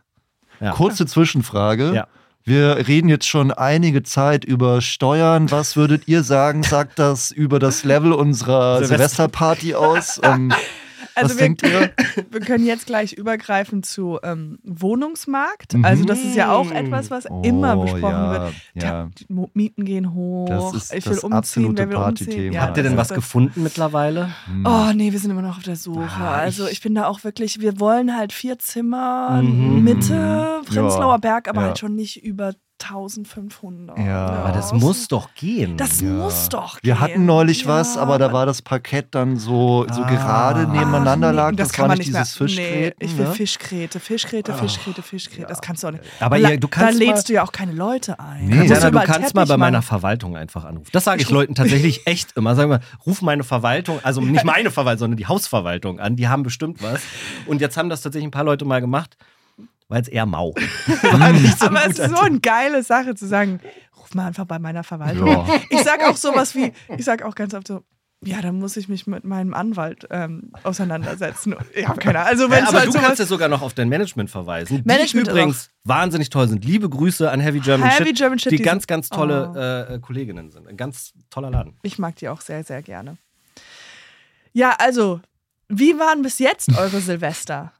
[SPEAKER 2] Ja.
[SPEAKER 1] Kurze Zwischenfrage.
[SPEAKER 2] Ja.
[SPEAKER 1] Wir reden jetzt schon einige Zeit über Steuern. Was würdet ihr sagen? Sagt das über das Level unserer
[SPEAKER 2] Silvester-
[SPEAKER 1] Silvesterparty aus? Ähm, [laughs]
[SPEAKER 3] Also
[SPEAKER 1] was
[SPEAKER 3] wir,
[SPEAKER 1] denkt ihr? [laughs]
[SPEAKER 3] wir können jetzt gleich übergreifen zu ähm, Wohnungsmarkt.
[SPEAKER 1] Mhm.
[SPEAKER 3] Also das ist ja auch etwas, was immer
[SPEAKER 1] Oh,
[SPEAKER 3] besprochen
[SPEAKER 1] ja,
[SPEAKER 3] wird.
[SPEAKER 1] ja.
[SPEAKER 3] Die Mieten gehen hoch.
[SPEAKER 1] Das ist
[SPEAKER 3] ich will
[SPEAKER 1] das
[SPEAKER 3] umziehen.
[SPEAKER 1] absolute
[SPEAKER 3] Wer will umziehen?
[SPEAKER 1] Partythema.
[SPEAKER 3] Ja,
[SPEAKER 2] Habt ihr denn was gefunden mittlerweile?
[SPEAKER 3] Oh nee, wir sind immer noch auf der Suche.
[SPEAKER 2] Ah,
[SPEAKER 3] also
[SPEAKER 2] ich-
[SPEAKER 3] bin da auch wirklich, wir wollen halt vier Zimmer,
[SPEAKER 2] Mhm.
[SPEAKER 3] Mitte, Prenzlauer Berg, aber
[SPEAKER 1] ja.
[SPEAKER 3] halt schon nicht über 1500.
[SPEAKER 1] Ja.
[SPEAKER 2] Aber das muss doch gehen.
[SPEAKER 3] Das
[SPEAKER 1] Ja.
[SPEAKER 3] muss doch
[SPEAKER 1] Wir
[SPEAKER 3] gehen.
[SPEAKER 1] hatten neulich
[SPEAKER 3] Ja,
[SPEAKER 1] was, aber da war das Parkett dann so, so
[SPEAKER 2] Ah.
[SPEAKER 1] gerade nebeneinander
[SPEAKER 3] Ach, nee,
[SPEAKER 1] lag.
[SPEAKER 3] Das,
[SPEAKER 1] Das,
[SPEAKER 3] kann
[SPEAKER 1] war
[SPEAKER 3] man
[SPEAKER 1] nicht dieses. Fischgräten.
[SPEAKER 3] Nee, ich will
[SPEAKER 1] ne?
[SPEAKER 3] Fischgräte, Fischgräte, Fischgräte, Fischgräte. Das kannst du auch nicht.
[SPEAKER 2] Aber
[SPEAKER 3] da,
[SPEAKER 2] ihr- du kannst
[SPEAKER 3] da lädst
[SPEAKER 2] mal-
[SPEAKER 3] du ja auch keine Leute ein.
[SPEAKER 1] Nee.
[SPEAKER 3] Musst
[SPEAKER 2] Jana, du
[SPEAKER 3] überall
[SPEAKER 2] kannst mal
[SPEAKER 3] Teppich
[SPEAKER 2] bei meiner. Verwaltung einfach anrufen. Das sage ich Leuten [laughs] tatsächlich echt immer. Sag mal, ruf meine Verwaltung, also nicht meine Verwaltung, sondern die Hausverwaltung an. Die haben bestimmt was. Und jetzt haben das tatsächlich ein paar Leute mal gemacht. War jetzt eher mau. [laughs] War nicht so
[SPEAKER 3] Aber es ist so eine geile Sache zu sagen, ruf mal einfach bei meiner Verwaltung.
[SPEAKER 1] Ja.
[SPEAKER 3] Ich sag auch sowas wie, ich sag auch ganz oft so, ja, dann muss ich mich mit meinem Anwalt ähm, auseinandersetzen. Ich habe keine Ahnung. Also wenn
[SPEAKER 2] Ja,
[SPEAKER 3] es
[SPEAKER 2] aber
[SPEAKER 3] halt
[SPEAKER 2] du kannst ja sogar noch auf dein Management verweisen.
[SPEAKER 3] Management
[SPEAKER 2] die übrigens wahnsinnig toll sind. Liebe Grüße an Heavy German
[SPEAKER 3] Heavy
[SPEAKER 2] Shit,
[SPEAKER 3] German Shit,
[SPEAKER 2] die
[SPEAKER 3] die
[SPEAKER 2] ganz,
[SPEAKER 3] sind-
[SPEAKER 2] ganz tolle
[SPEAKER 3] Oh.
[SPEAKER 2] äh, äh, Kolleginnen sind. Ein ganz toller Laden.
[SPEAKER 3] Ich mag die auch sehr, sehr gerne. Ja, also, wie waren bis jetzt eure Silvester?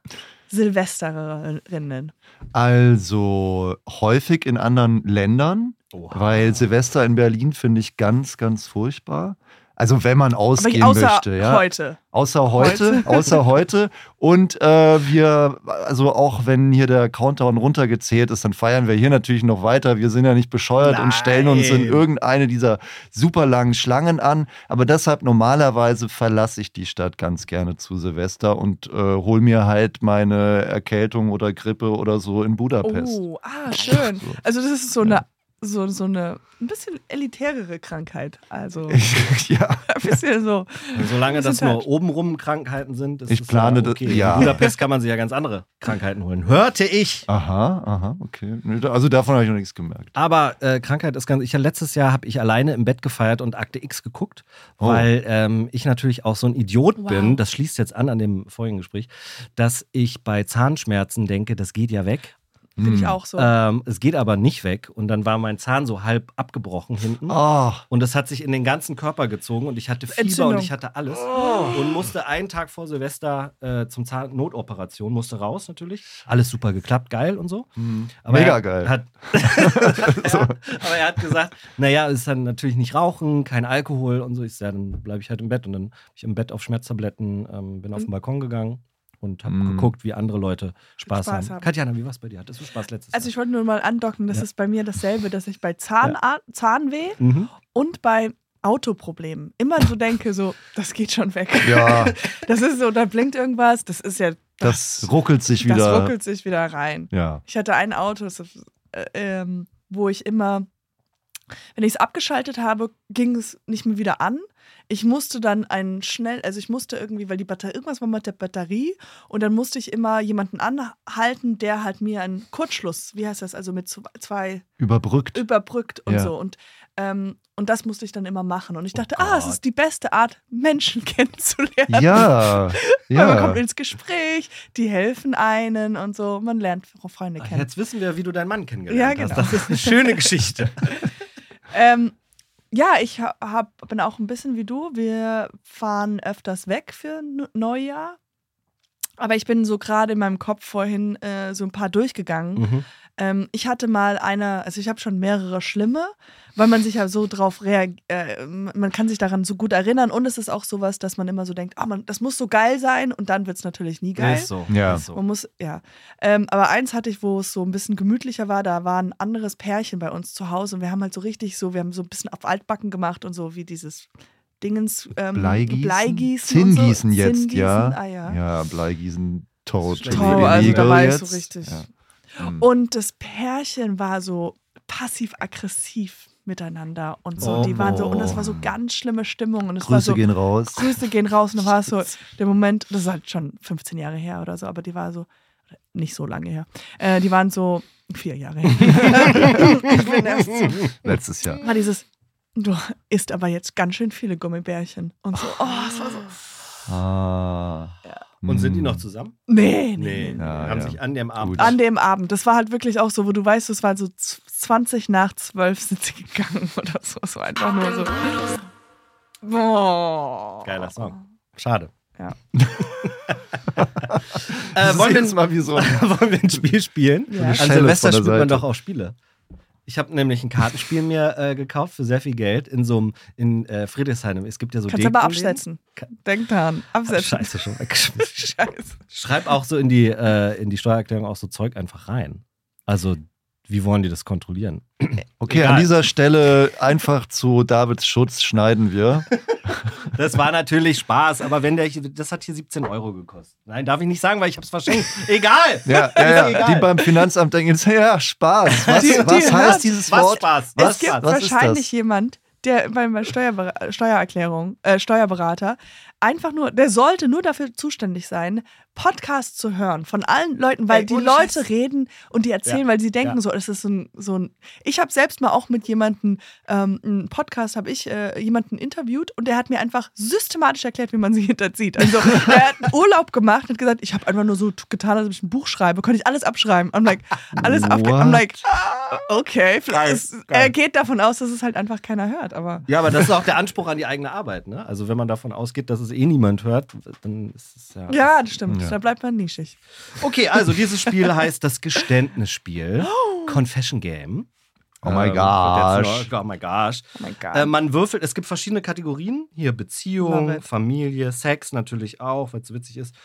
[SPEAKER 3] Silvesterinnen.
[SPEAKER 1] Also häufig in anderen Ländern,
[SPEAKER 2] Oha.
[SPEAKER 1] weil Silvester in Berlin finde ich ganz, ganz furchtbar. Also wenn man ausgehen
[SPEAKER 3] außer
[SPEAKER 1] möchte, ja.
[SPEAKER 3] heute.
[SPEAKER 1] Außer heute, [laughs] außer heute. Und äh, wir, also auch wenn hier der Countdown runtergezählt ist, dann feiern wir hier natürlich noch weiter. Wir sind ja nicht bescheuert und stellen uns in
[SPEAKER 2] Nein.
[SPEAKER 1] irgendeine dieser super langen Schlangen an. Aber deshalb normalerweise verlasse ich die Stadt ganz gerne zu Silvester und äh, hol mir halt meine Erkältung oder Grippe oder so in Budapest.
[SPEAKER 3] Oh, ah, schön. Also das ist so eine, so, so eine ein bisschen elitärere Krankheit. Also [laughs]
[SPEAKER 1] ja. [laughs]
[SPEAKER 3] ein bisschen so.
[SPEAKER 2] Solange
[SPEAKER 3] Wir
[SPEAKER 2] das nur
[SPEAKER 3] halt-
[SPEAKER 2] obenrum Krankheiten sind, ist
[SPEAKER 1] Ich
[SPEAKER 2] es
[SPEAKER 1] plane
[SPEAKER 2] ja
[SPEAKER 1] das-
[SPEAKER 2] okay.
[SPEAKER 1] ja.
[SPEAKER 2] In Budapest kann man sich ja ganz andere Krankheiten holen. Hörte ich.
[SPEAKER 1] Aha, aha, okay. Also davon habe ich noch nichts gemerkt.
[SPEAKER 2] Aber äh, Krankheit ist ganz. Ich letztes Jahr habe ich alleine im Bett gefeiert und Akte X geguckt,
[SPEAKER 1] Oh.
[SPEAKER 2] weil ähm, ich natürlich auch so ein Idiot
[SPEAKER 3] Wow.
[SPEAKER 2] bin. Das schließt jetzt an an dem vorigen Gespräch, dass ich bei Zahnschmerzen denke, das geht ja weg.
[SPEAKER 3] Finde ich
[SPEAKER 1] Hm.
[SPEAKER 3] auch so.
[SPEAKER 2] Ähm, es geht aber nicht weg und dann war mein Zahn so halb abgebrochen hinten.
[SPEAKER 1] Oh,
[SPEAKER 2] Und das hat sich in den ganzen Körper gezogen und ich hatte Fieber
[SPEAKER 3] Entzündung.
[SPEAKER 2] und ich hatte alles. Und musste einen Tag vor Silvester äh, zum Zahn-Notoperation, musste raus natürlich. Alles super geklappt, geil und so. Aber
[SPEAKER 1] Mega
[SPEAKER 2] er
[SPEAKER 1] geil.
[SPEAKER 2] Hat, ja, [laughs] [laughs] aber er hat gesagt, naja, es ist dann natürlich nicht Rauchen, kein Alkohol und so. Ich sag, ja, dann bleibe ich halt im Bett. Und dann bin ich im Bett auf Schmerztabletten, ähm, bin auf den Balkon gegangen und habe
[SPEAKER 1] Mm.
[SPEAKER 2] geguckt, wie andere Leute Spaß,
[SPEAKER 3] Spaß
[SPEAKER 2] haben.
[SPEAKER 3] haben.
[SPEAKER 2] Katjana, wie war es bei dir? Hattest du Spaß letztes
[SPEAKER 3] Also ich wollte nur mal andocken, das
[SPEAKER 2] Ja.
[SPEAKER 3] ist bei mir dasselbe, dass ich bei Zahn Zahnweh
[SPEAKER 2] Jahr? Mhm.
[SPEAKER 3] und bei Autoproblemen immer so denke, so, das geht schon weg.
[SPEAKER 1] ja, [laughs]
[SPEAKER 3] Das ist so, da blinkt irgendwas, das ist ja,
[SPEAKER 1] das ruckelt sich
[SPEAKER 3] das
[SPEAKER 1] wieder.
[SPEAKER 3] ruckelt sich wieder rein.
[SPEAKER 1] Ja.
[SPEAKER 3] Ich hatte ein Auto, das, äh, ähm, wo ich immer, wenn ich es abgeschaltet habe, ging es nicht mehr wieder an. Ich musste dann einen schnell, also ich musste irgendwie, weil die Batterie, irgendwas war mit der Batterie und dann musste ich immer jemanden anhalten, der halt mir einen Kurzschluss, wie heißt das, also mit zw- zwei
[SPEAKER 1] Überbrückt.
[SPEAKER 3] überbrückt und
[SPEAKER 1] Ja.
[SPEAKER 3] so. Und, ähm, und das musste ich dann immer machen. Und ich dachte,
[SPEAKER 2] Oh
[SPEAKER 3] ah, es ist die beste Art, Menschen [laughs] kennenzulernen.
[SPEAKER 1] Ja, [laughs]
[SPEAKER 3] Weil man kommt
[SPEAKER 1] ja.
[SPEAKER 3] ins Gespräch, die helfen einen und so. Man lernt Freunde kennen.
[SPEAKER 2] Jetzt wissen wir, wie du deinen Mann kennengelernt
[SPEAKER 3] Ja,
[SPEAKER 2] hast.
[SPEAKER 3] genau.
[SPEAKER 2] Das ist eine schöne Geschichte. [laughs]
[SPEAKER 3] Ähm, ja, ich ha- hab, bin auch ein bisschen wie du. Wir fahren öfters weg für Neujahr. Aber ich bin so gerade in meinem Kopf vorhin äh, so ein paar durchgegangen.
[SPEAKER 2] Mhm.
[SPEAKER 3] Ähm, ich hatte mal eine, also ich habe schon mehrere schlimme, weil man sich ja so drauf reagiert, äh, man kann sich daran so gut erinnern und es ist auch sowas, dass man immer so denkt, ah, man, das muss so geil sein und dann wird es natürlich nie geil.
[SPEAKER 2] Ist so.
[SPEAKER 1] Ja.
[SPEAKER 2] Ist so.
[SPEAKER 3] Man muss, ja. Ähm, aber eins hatte ich, wo es so ein bisschen gemütlicher war, da war ein anderes Pärchen bei uns zu Hause und wir haben halt so richtig so, wir haben so ein bisschen auf Altbacken gemacht und so wie dieses Dingens ähm,
[SPEAKER 1] Bleigießen?
[SPEAKER 3] Bleigießen und so.
[SPEAKER 1] Zinngießen jetzt,
[SPEAKER 3] Zinngießen,
[SPEAKER 1] ja.
[SPEAKER 3] Ah, ja.
[SPEAKER 1] Ja, Bleigießen, tot.
[SPEAKER 3] Toll, also da war ich
[SPEAKER 1] jetzt.
[SPEAKER 3] so richtig.
[SPEAKER 1] Ja. Hm.
[SPEAKER 3] Und das Pärchen war so passiv-aggressiv miteinander und so.
[SPEAKER 2] Oh.
[SPEAKER 3] Die waren so, und das war so ganz schlimme Stimmung. Und es war
[SPEAKER 1] Grüße
[SPEAKER 3] so,
[SPEAKER 1] gehen raus.
[SPEAKER 3] Grüße gehen raus. Und da war es so, [laughs] der Moment, das ist halt schon 15 Jahre her oder so, aber die war so, nicht so lange her. Äh, die waren so vier Jahre her. [laughs] ich bin erst
[SPEAKER 1] Letztes Jahr.
[SPEAKER 3] war dieses, du isst aber jetzt ganz schön viele Gummibärchen. Und so, oh, es war so.
[SPEAKER 1] Ah.
[SPEAKER 2] Und sind die
[SPEAKER 1] Hm.
[SPEAKER 2] noch zusammen?
[SPEAKER 3] Nee, nee.
[SPEAKER 2] Nee.
[SPEAKER 1] Ja,
[SPEAKER 2] haben
[SPEAKER 1] ja.
[SPEAKER 2] sich an dem Abend.
[SPEAKER 1] Gut.
[SPEAKER 3] An dem Abend. Das war halt wirklich auch so, wo du weißt, es war so z- 20 nach 12 sind sie [laughs] gegangen oder so. So einfach nur so. Boah.
[SPEAKER 2] Geiler Song. Schade.
[SPEAKER 3] Ja.
[SPEAKER 2] äh, wollen,
[SPEAKER 1] jetzt
[SPEAKER 2] wir,
[SPEAKER 1] mal wie so ein [laughs]
[SPEAKER 2] wollen wir ein Spiel spielen?
[SPEAKER 3] Ja.
[SPEAKER 2] An
[SPEAKER 1] Schelle
[SPEAKER 2] Silvester spielt man doch auch Spiele. Ich habe nämlich ein Kartenspiel mir äh, gekauft für sehr viel Geld in so einem in äh, Friedrichshain. Es gibt ja so
[SPEAKER 3] Kannst aber
[SPEAKER 2] Dekoläden.
[SPEAKER 3] absetzen. Denk dran. Absetzen.
[SPEAKER 2] Scheiße, schon weggeschmissen. [laughs]
[SPEAKER 3] Scheiße.
[SPEAKER 2] Schreib auch so in die, äh, in die Steuererklärung auch so Zeug einfach rein. Also, wie wollen die das kontrollieren?
[SPEAKER 1] Okay,
[SPEAKER 2] Egal.
[SPEAKER 1] an dieser Stelle einfach zu Davids Schutz schneiden wir. [laughs]
[SPEAKER 2] Das war natürlich Spaß, aber wenn der, das hat hier 17 Euro gekostet. Nein, darf ich nicht sagen, weil ich habe es verschenkt. Egal!
[SPEAKER 1] Ja, ja, ja.
[SPEAKER 2] Egal.
[SPEAKER 1] Die beim Finanzamt denken jetzt, ja, Spaß. Was, [laughs]
[SPEAKER 3] Die- die
[SPEAKER 1] was heißt
[SPEAKER 3] hört-
[SPEAKER 1] dieses
[SPEAKER 2] Was
[SPEAKER 1] Wort?
[SPEAKER 2] Spaß?
[SPEAKER 1] Was,
[SPEAKER 3] es gibt
[SPEAKER 1] was ist
[SPEAKER 3] wahrscheinlich
[SPEAKER 1] das?
[SPEAKER 3] jemand, der beim Steuerber Steuererklärung, äh, Steuerberater, einfach nur, der sollte nur dafür zuständig sein, Podcasts zu hören von allen Leuten, weil
[SPEAKER 2] Ey,
[SPEAKER 3] die Leute
[SPEAKER 2] Scheiß.
[SPEAKER 3] reden und die erzählen,
[SPEAKER 2] Ja.
[SPEAKER 3] weil sie denken
[SPEAKER 2] Ja.
[SPEAKER 3] so, es ist so ein, so ein. Ich habe selbst mal auch mit jemandem ähm, einen Podcast habe ich äh, jemanden interviewt und der hat mir einfach systematisch erklärt, wie man sich hinterzieht. Also [laughs] er hat Urlaub gemacht und hat gesagt, ich habe einfach nur so getan, als ob ich ein Buch schreibe, konnte ich alles abschreiben. I'm like, alles abge I'm like, okay, es,
[SPEAKER 2] geil.
[SPEAKER 3] er geht davon aus, dass es halt einfach keiner hört, aber
[SPEAKER 2] Ja, aber das ist auch der Anspruch an die eigene Arbeit, ne? Also, wenn man davon ausgeht, dass es eh niemand hört, dann ist es ja.
[SPEAKER 3] ja, das stimmt,
[SPEAKER 1] Ja.
[SPEAKER 3] da bleibt man nischig.
[SPEAKER 2] Okay, also dieses Spiel [laughs] heißt das Geständnisspiel. Confession Game.
[SPEAKER 1] Oh my
[SPEAKER 2] Ähm,
[SPEAKER 1] gosh.
[SPEAKER 2] jetzt noch- Oh my gosh.
[SPEAKER 3] Oh mein Gott.
[SPEAKER 2] Äh, man würfelt, es gibt verschiedene Kategorien. Hier Beziehung,
[SPEAKER 3] Love it.
[SPEAKER 2] Familie, Sex natürlich auch, weil es witzig ist.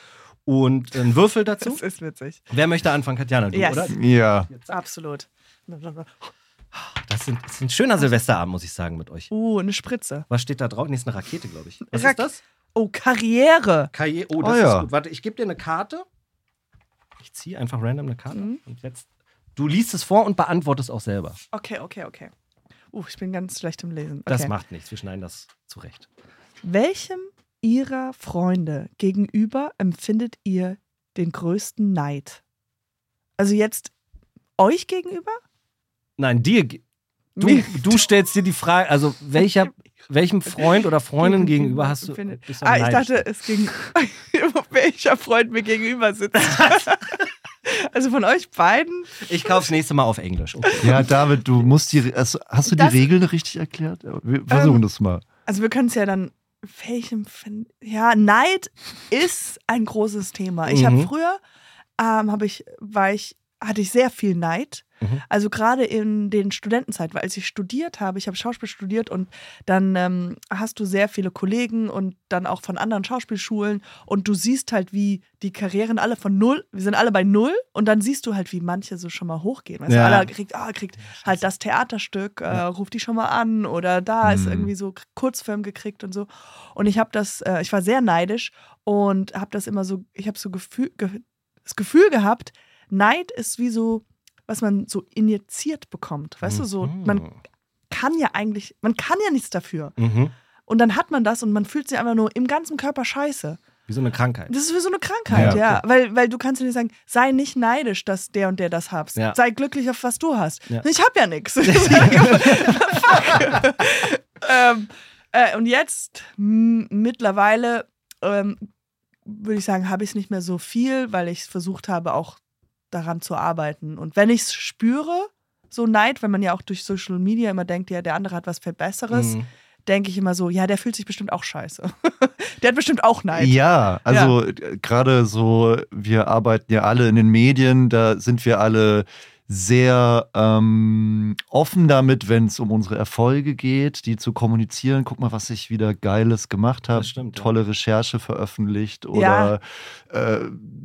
[SPEAKER 2] Und ein Würfel dazu.
[SPEAKER 3] das ist witzig.
[SPEAKER 2] Wer möchte anfangen? Katjana, du,
[SPEAKER 3] Yes.
[SPEAKER 2] oder?
[SPEAKER 1] Ja.
[SPEAKER 3] Absolut.
[SPEAKER 2] Das, sind, das ist ein schöner Silvesterabend, muss ich sagen, mit euch.
[SPEAKER 3] Uh, eine Spritze.
[SPEAKER 2] Was steht da drauf? Nee, ist eine Rakete, glaube ich. Was
[SPEAKER 3] Rak-
[SPEAKER 2] ist das?
[SPEAKER 3] Oh, Karriere.
[SPEAKER 2] Karriere. Oh,
[SPEAKER 1] Oh
[SPEAKER 2] das
[SPEAKER 1] ja.
[SPEAKER 2] ist gut. Warte, ich gebe dir eine Karte. Ich ziehe einfach random eine Karte.
[SPEAKER 3] Mhm.
[SPEAKER 2] Und jetzt. Du liest es vor und beantwortest auch selber.
[SPEAKER 3] Okay, okay, okay. Uh, ich bin ganz schlecht im Lesen. Okay.
[SPEAKER 2] Das macht nichts. Wir schneiden das zurecht.
[SPEAKER 3] Welchem ihrer Freunde gegenüber empfindet ihr den größten Neid? Also jetzt euch gegenüber?
[SPEAKER 2] Nein, dir. Du, du stellst dir die Frage, also welcher, [laughs] welchem Freund oder Freundin gegenüber hast du. bist du
[SPEAKER 3] Ah, ich dachte, es ging, [laughs] welcher Freund mir gegenüber sitzt. [laughs] also von euch beiden?
[SPEAKER 2] Ich kauf's nächste Mal auf Englisch. Okay.
[SPEAKER 1] Ja, David, du musst die. Also, hast du die
[SPEAKER 3] Das-
[SPEAKER 1] Regeln richtig erklärt? Wir versuchen
[SPEAKER 3] Ähm,
[SPEAKER 1] das mal.
[SPEAKER 3] Also wir können es ja dann, welchem, ja, Neid ist ein großes Thema. Ich habe
[SPEAKER 2] Mhm.
[SPEAKER 3] früher, ähm, habe ich, war ich, hatte ich sehr viel Neid.
[SPEAKER 2] Mhm.
[SPEAKER 3] Also gerade in den Studentenzeiten, weil als ich studiert habe, ich habe Schauspiel studiert und dann ähm, hast du sehr viele Kollegen und dann auch von anderen Schauspielschulen und du siehst halt, wie die Karrieren alle von null, wir sind alle bei null und dann siehst du halt, wie manche so schon mal hochgehen. Weißt
[SPEAKER 2] Ja.
[SPEAKER 3] alle kriegt, ah, kriegt halt das Theaterstück, äh, ruft die schon mal an oder da ist
[SPEAKER 1] Mhm.
[SPEAKER 3] irgendwie so Kurzfilm gekriegt und so. Und ich habe das, äh, ich war sehr neidisch und habe das immer so, ich habe so Gefühl, ge das Gefühl gehabt, Neid ist wie so, was man so injiziert bekommt. Weißt du, so, man
[SPEAKER 2] Mhm.
[SPEAKER 3] kann ja eigentlich, man kann ja nichts dafür.
[SPEAKER 2] Mhm.
[SPEAKER 3] Und dann hat man das und man fühlt sich einfach nur im ganzen Körper scheiße.
[SPEAKER 2] Wie so eine Krankheit.
[SPEAKER 3] Das ist wie so eine Krankheit,
[SPEAKER 1] Ja,
[SPEAKER 3] ja. Weil, weil du kannst dir nicht sagen, sei nicht neidisch, dass der und der das hat.
[SPEAKER 2] Ja.
[SPEAKER 3] Sei glücklich auf was du hast.
[SPEAKER 2] Ja.
[SPEAKER 3] Ich hab ja nichts. [laughs] ähm, äh, und jetzt mittlerweile ähm, würde ich sagen, habe ich es nicht mehr so viel, weil ich versucht habe, auch daran zu arbeiten. Und wenn ich es spüre, so Neid, wenn man ja auch durch Social Media immer denkt, ja, der andere hat was viel Besseres,
[SPEAKER 2] Mhm.
[SPEAKER 3] denke ich immer so, ja, der fühlt sich bestimmt auch scheiße. [laughs] der hat bestimmt auch Neid.
[SPEAKER 1] Ja, also äh, gerade so, wir arbeiten ja alle in den Medien, da sind wir alle sehr ähm, offen damit, wenn es um unsere Erfolge geht, die zu kommunizieren. Guck mal, was ich wieder Geiles gemacht habe.
[SPEAKER 2] Stimmt, ja.
[SPEAKER 1] Tolle Recherche veröffentlicht oder äh,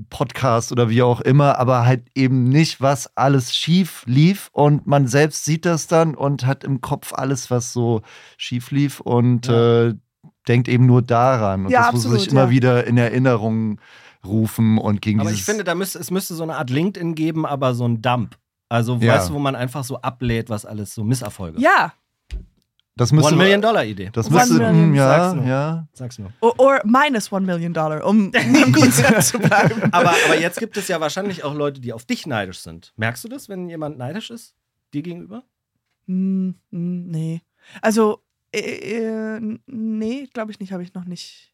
[SPEAKER 1] Podcast oder wie auch immer, aber halt eben nicht, was alles schief lief und man selbst sieht das dann und hat im Kopf alles, was so schief lief und
[SPEAKER 2] Ja.
[SPEAKER 1] äh, denkt eben nur daran. Und
[SPEAKER 3] Ja,
[SPEAKER 1] das muss man sich
[SPEAKER 3] absolut,
[SPEAKER 1] immer
[SPEAKER 3] ja.
[SPEAKER 1] wieder in Erinnerung rufen und gegen
[SPEAKER 2] Aber
[SPEAKER 1] dieses
[SPEAKER 2] ich finde, da müsste, es müsste so eine Art LinkedIn geben, aber so ein Dump. Also,
[SPEAKER 1] Ja.
[SPEAKER 2] weißt du, wo man einfach so ablädt, was alles so Misserfolge.
[SPEAKER 3] Ja,
[SPEAKER 1] das müsste
[SPEAKER 2] One Million Dollar Idee.
[SPEAKER 1] das
[SPEAKER 3] One
[SPEAKER 1] müsste
[SPEAKER 3] Million,
[SPEAKER 1] mm, ja,
[SPEAKER 2] sag's nur.
[SPEAKER 1] ja.
[SPEAKER 2] Sag's nur.
[SPEAKER 3] O- Or minus one million dollar, um im [laughs] Konzept zu bleiben. [laughs]
[SPEAKER 2] Aber, aber jetzt gibt es ja wahrscheinlich auch Leute, die auf dich neidisch sind. Merkst du das, wenn jemand neidisch ist? Dir gegenüber?
[SPEAKER 3] Hm, hm, nee. Also, äh, äh, nee, glaube ich nicht, habe ich noch nicht.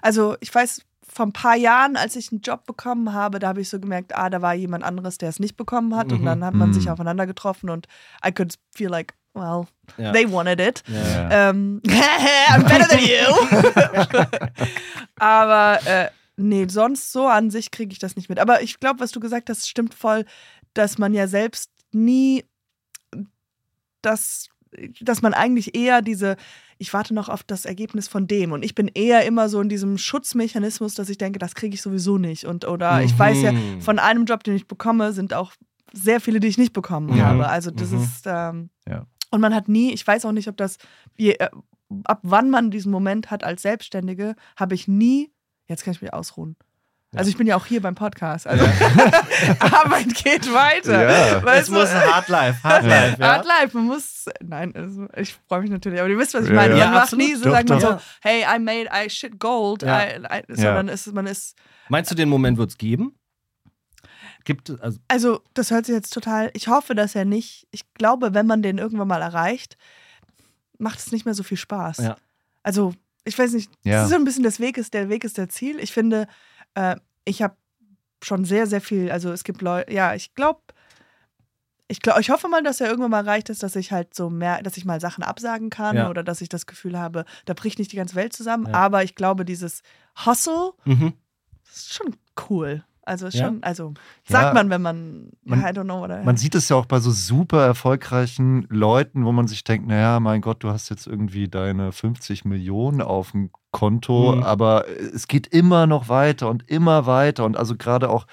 [SPEAKER 3] Also, ich weiß, vor ein paar Jahren, als ich einen Job bekommen habe, da habe ich so gemerkt, ah, da war jemand anderes, der es nicht bekommen hat. Und
[SPEAKER 2] Mhm.
[SPEAKER 3] dann hat man sich
[SPEAKER 1] Mhm.
[SPEAKER 3] aufeinander getroffen und I could feel like, well,
[SPEAKER 2] Ja.
[SPEAKER 3] they wanted it.
[SPEAKER 2] Ja.
[SPEAKER 1] Ja.
[SPEAKER 3] Ähm, [laughs] I'm better than you. [laughs] Aber äh, nee, sonst so an sich kriege ich das nicht mit. Aber ich glaube, was du gesagt hast, stimmt voll, dass man ja selbst nie das, dass man eigentlich eher diese, ich warte noch auf das Ergebnis von dem und ich bin eher immer so in diesem Schutzmechanismus, dass ich denke, das kriege ich sowieso nicht. Und oder ich weiß ja,
[SPEAKER 2] Mhm.
[SPEAKER 3] von einem Job, den ich bekomme, sind auch sehr viele, die ich nicht bekommen
[SPEAKER 1] Ja.
[SPEAKER 3] habe. Also das
[SPEAKER 2] Mhm.
[SPEAKER 3] ist ähm,
[SPEAKER 1] Ja.
[SPEAKER 3] und man hat nie, ich weiß auch nicht, ob das, wie, äh, ab wann man diesen Moment hat als Selbstständige, habe ich nie, jetzt kann ich mich ausruhen.
[SPEAKER 2] Ja.
[SPEAKER 3] Also ich bin ja auch hier beim Podcast. Also [laughs] Arbeit geht weiter.
[SPEAKER 1] Ja.
[SPEAKER 2] Es
[SPEAKER 3] Weißt
[SPEAKER 2] muss
[SPEAKER 3] du?
[SPEAKER 2] Hard Life, Hard Life, ja.
[SPEAKER 3] Hard life, man muss, nein, also ich freue mich natürlich, aber ihr wisst, was ich meine.
[SPEAKER 1] ja.
[SPEAKER 3] Man
[SPEAKER 2] Ja,
[SPEAKER 3] macht nie so,
[SPEAKER 1] Doch,
[SPEAKER 3] sagt man
[SPEAKER 2] doch.
[SPEAKER 3] so, hey, I made, I shit gold,
[SPEAKER 2] Ja.
[SPEAKER 3] I, I, sondern ist, man ist,
[SPEAKER 2] Meinst du, den Moment wird es geben? Gibt es, also,
[SPEAKER 3] also das hört sich jetzt total, ich hoffe, dass er nicht, ich glaube, wenn man den irgendwann mal erreicht, macht es nicht mehr so viel Spaß.
[SPEAKER 2] Ja.
[SPEAKER 3] Also, ich weiß nicht,
[SPEAKER 1] Ja.
[SPEAKER 3] das ist so ein bisschen das Weg ist, der Weg ist der Ziel. Ich finde, äh, ich habe schon sehr, sehr viel, also es gibt Leute, ja, ich glaube, ich, glaub, ich hoffe mal, dass er irgendwann mal erreicht ist, dass ich halt so mehr, dass ich mal Sachen absagen kann
[SPEAKER 2] Ja.
[SPEAKER 3] oder dass ich das Gefühl habe, da bricht nicht die ganze Welt zusammen.
[SPEAKER 2] Ja.
[SPEAKER 3] Aber ich glaube, dieses Hustle
[SPEAKER 2] mhm.
[SPEAKER 3] ist schon cool. Also
[SPEAKER 2] Ja?
[SPEAKER 3] schon, also sagt
[SPEAKER 1] Ja.
[SPEAKER 3] man, wenn man,
[SPEAKER 1] Man-
[SPEAKER 3] I don't know, oder
[SPEAKER 1] Man sieht es ja auch bei so super erfolgreichen Leuten, wo man sich denkt, naja, mein Gott, du hast jetzt irgendwie deine 50 Millionen auf dem Konto,
[SPEAKER 2] Mhm.
[SPEAKER 1] aber es geht immer noch weiter und immer weiter. Und also gerade auch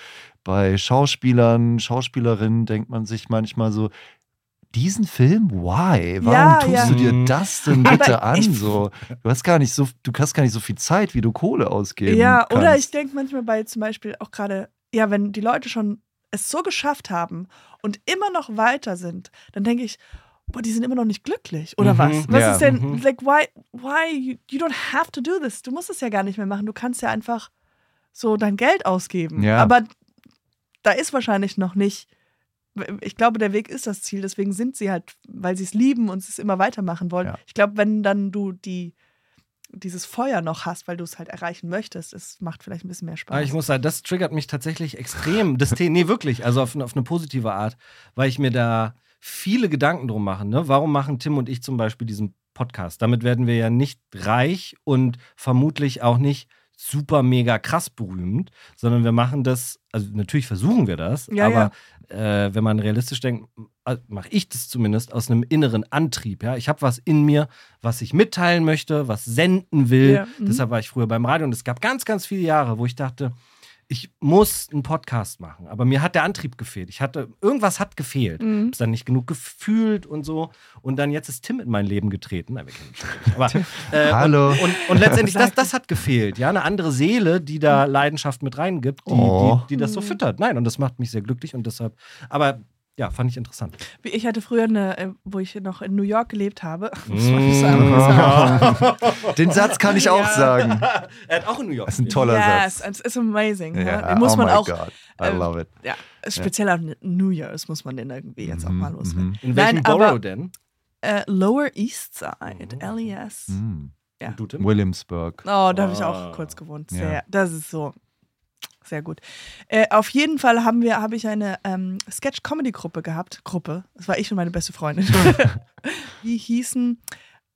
[SPEAKER 1] bei Schauspielern, Schauspielerinnen denkt man sich manchmal so, diesen Film, why? Warum
[SPEAKER 3] Ja,
[SPEAKER 1] tust
[SPEAKER 3] ja.
[SPEAKER 1] du dir
[SPEAKER 2] Mhm.
[SPEAKER 1] das denn bitte an? So, du hast gar nicht so, du hast gar nicht so viel Zeit, wie du Kohle ausgeben
[SPEAKER 3] Ja,
[SPEAKER 1] kannst.
[SPEAKER 3] oder ich denke manchmal bei zum Beispiel auch gerade, ja, wenn die Leute schon es so geschafft haben und immer noch weiter sind, dann denke ich, boah, die sind immer noch nicht glücklich. Oder
[SPEAKER 2] Mhm.
[SPEAKER 3] was? Was
[SPEAKER 1] Ja.
[SPEAKER 3] ist denn,
[SPEAKER 2] Mhm.
[SPEAKER 3] like, why, why, you, you don't have to do this. Du musst es ja gar nicht mehr machen. Du kannst ja einfach so dein Geld ausgeben.
[SPEAKER 1] Ja.
[SPEAKER 3] Aber da ist wahrscheinlich noch nicht, ich glaube, der Weg ist das Ziel. Deswegen sind sie halt, weil sie es lieben und es immer weitermachen wollen.
[SPEAKER 1] Ja.
[SPEAKER 3] Ich glaube, wenn dann du die dieses Feuer noch hast, weil du es halt erreichen möchtest, es macht vielleicht ein bisschen mehr Spaß.
[SPEAKER 2] Aber ich muss sagen, das triggert mich tatsächlich extrem. Das The nee, wirklich, also auf, auf eine positive Art, weil ich mir da viele Gedanken drum mache. Ne? Warum machen Tim und ich zum Beispiel diesen Podcast? Damit werden wir ja nicht reich und vermutlich auch nicht super mega krass berühmt, sondern wir machen das, also natürlich versuchen wir das,
[SPEAKER 3] Ja,
[SPEAKER 2] aber Äh, wenn man realistisch denkt, mache ich das zumindest aus einem inneren Antrieb. Ja? Ich habe was in mir, was ich mitteilen möchte, was senden will.
[SPEAKER 3] Ja, mhm.
[SPEAKER 2] Deshalb war ich früher beim Radio und es gab ganz, ganz viele Jahre, wo ich dachte, ich muss einen Podcast machen. Aber mir hat der Antrieb gefehlt. Ich hatte, irgendwas hat gefehlt.
[SPEAKER 3] Mhm.
[SPEAKER 2] Hab's dann nicht genug gefühlt und so. Und dann jetzt ist Tim in mein Leben getreten. Nein, wir kennen nicht. Aber, äh,
[SPEAKER 1] Hallo.
[SPEAKER 2] Und, und, und letztendlich, [laughs] das, das hat gefehlt. Ja, eine andere Seele, die da Leidenschaft mit reingibt, die,
[SPEAKER 1] Oh.
[SPEAKER 2] die, die das so
[SPEAKER 3] Mhm.
[SPEAKER 2] füttert. Nein, und das macht mich sehr glücklich und deshalb, aber ja, fand ich interessant.
[SPEAKER 3] Ich hatte früher eine, äh, wo ich noch in New York gelebt habe. [laughs]
[SPEAKER 2] Mm. [laughs]
[SPEAKER 1] Den Satz kann ich auch
[SPEAKER 3] Ja.
[SPEAKER 1] sagen. [laughs]
[SPEAKER 2] er hat auch in New York.
[SPEAKER 1] Das ist ein toller
[SPEAKER 3] yes,
[SPEAKER 1] Satz.
[SPEAKER 3] it's, it's amazing. Ja,
[SPEAKER 1] Ja,
[SPEAKER 3] Den muss
[SPEAKER 1] oh
[SPEAKER 3] man
[SPEAKER 1] my
[SPEAKER 3] auch,
[SPEAKER 1] God. I
[SPEAKER 3] ähm,
[SPEAKER 1] love it.
[SPEAKER 3] ja, speziell auf New Year's muss man den irgendwie jetzt auch
[SPEAKER 1] Mhm,
[SPEAKER 3] mal loswerden.
[SPEAKER 1] mhm.
[SPEAKER 2] In welchem
[SPEAKER 3] Nein,
[SPEAKER 2] Borough
[SPEAKER 3] aber-
[SPEAKER 2] denn?
[SPEAKER 3] Äh, Lower East Side,
[SPEAKER 2] Oh.
[SPEAKER 3] LES.
[SPEAKER 1] Mhm.
[SPEAKER 3] Ja.
[SPEAKER 1] Williamsburg.
[SPEAKER 3] Oh, da habe ich
[SPEAKER 2] Ah.
[SPEAKER 3] auch kurz gewohnt.
[SPEAKER 1] Ja.
[SPEAKER 3] Sehr, Das ist so. Sehr gut. Äh, auf jeden Fall haben wir, habe ich eine ähm, Sketch-Comedy-Gruppe gehabt. Gruppe. Das war ich und meine beste Freundin. [laughs] Die hießen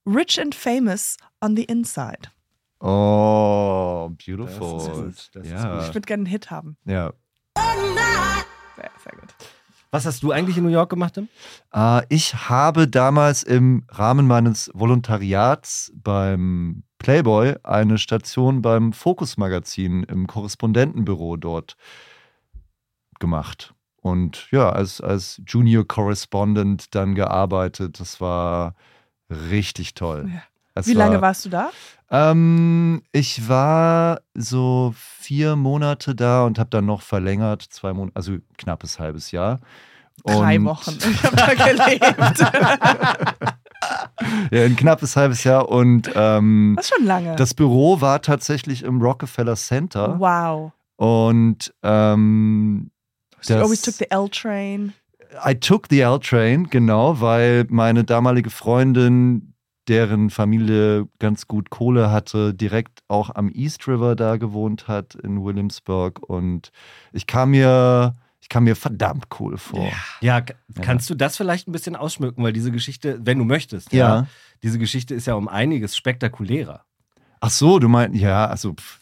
[SPEAKER 3] Rich and Famous on the Inside.
[SPEAKER 1] Oh, beautiful.
[SPEAKER 2] Das ist gut, das ist
[SPEAKER 1] ja.
[SPEAKER 3] Ich würde gerne einen Hit haben.
[SPEAKER 1] ja.
[SPEAKER 3] Sehr, sehr gut.
[SPEAKER 2] Was hast du eigentlich in New York gemacht, Tim?
[SPEAKER 1] Äh, ich habe damals im Rahmen meines Volontariats beim Playboy eine Station beim Focus Magazin im Korrespondentenbüro dort gemacht. Und ja, als, als Junior Correspondent dann gearbeitet. Das war richtig toll.
[SPEAKER 3] Ja. Wie lange warst du da?
[SPEAKER 1] Ähm, ich war so vier Monate da und habe dann noch verlängert, zwei Monate, also knappes halbes Jahr.
[SPEAKER 3] Drei
[SPEAKER 1] Und-
[SPEAKER 3] Wochen. Ich habe da gelebt. [laughs] [laughs]
[SPEAKER 1] Ja, ein knappes halbes Jahr und ähm,
[SPEAKER 3] Das ist schon lange.
[SPEAKER 1] das Büro war tatsächlich im Rockefeller Center
[SPEAKER 3] wow.
[SPEAKER 1] und ähm,
[SPEAKER 3] You
[SPEAKER 1] das-
[SPEAKER 3] always took the L-Train.
[SPEAKER 1] I took the L-Train, genau, weil meine damalige Freundin, deren Familie ganz gut Kohle hatte, direkt auch am East River da gewohnt hat in Williamsburg und ich kam mir, ich kam mir verdammt cool vor.
[SPEAKER 2] Ja, kannst du das vielleicht ein bisschen ausschmücken, weil diese Geschichte, wenn du möchtest,
[SPEAKER 1] Ja.
[SPEAKER 2] diese Geschichte ist ja um einiges spektakulärer.
[SPEAKER 1] Ach so, du meinst, ja, also pff,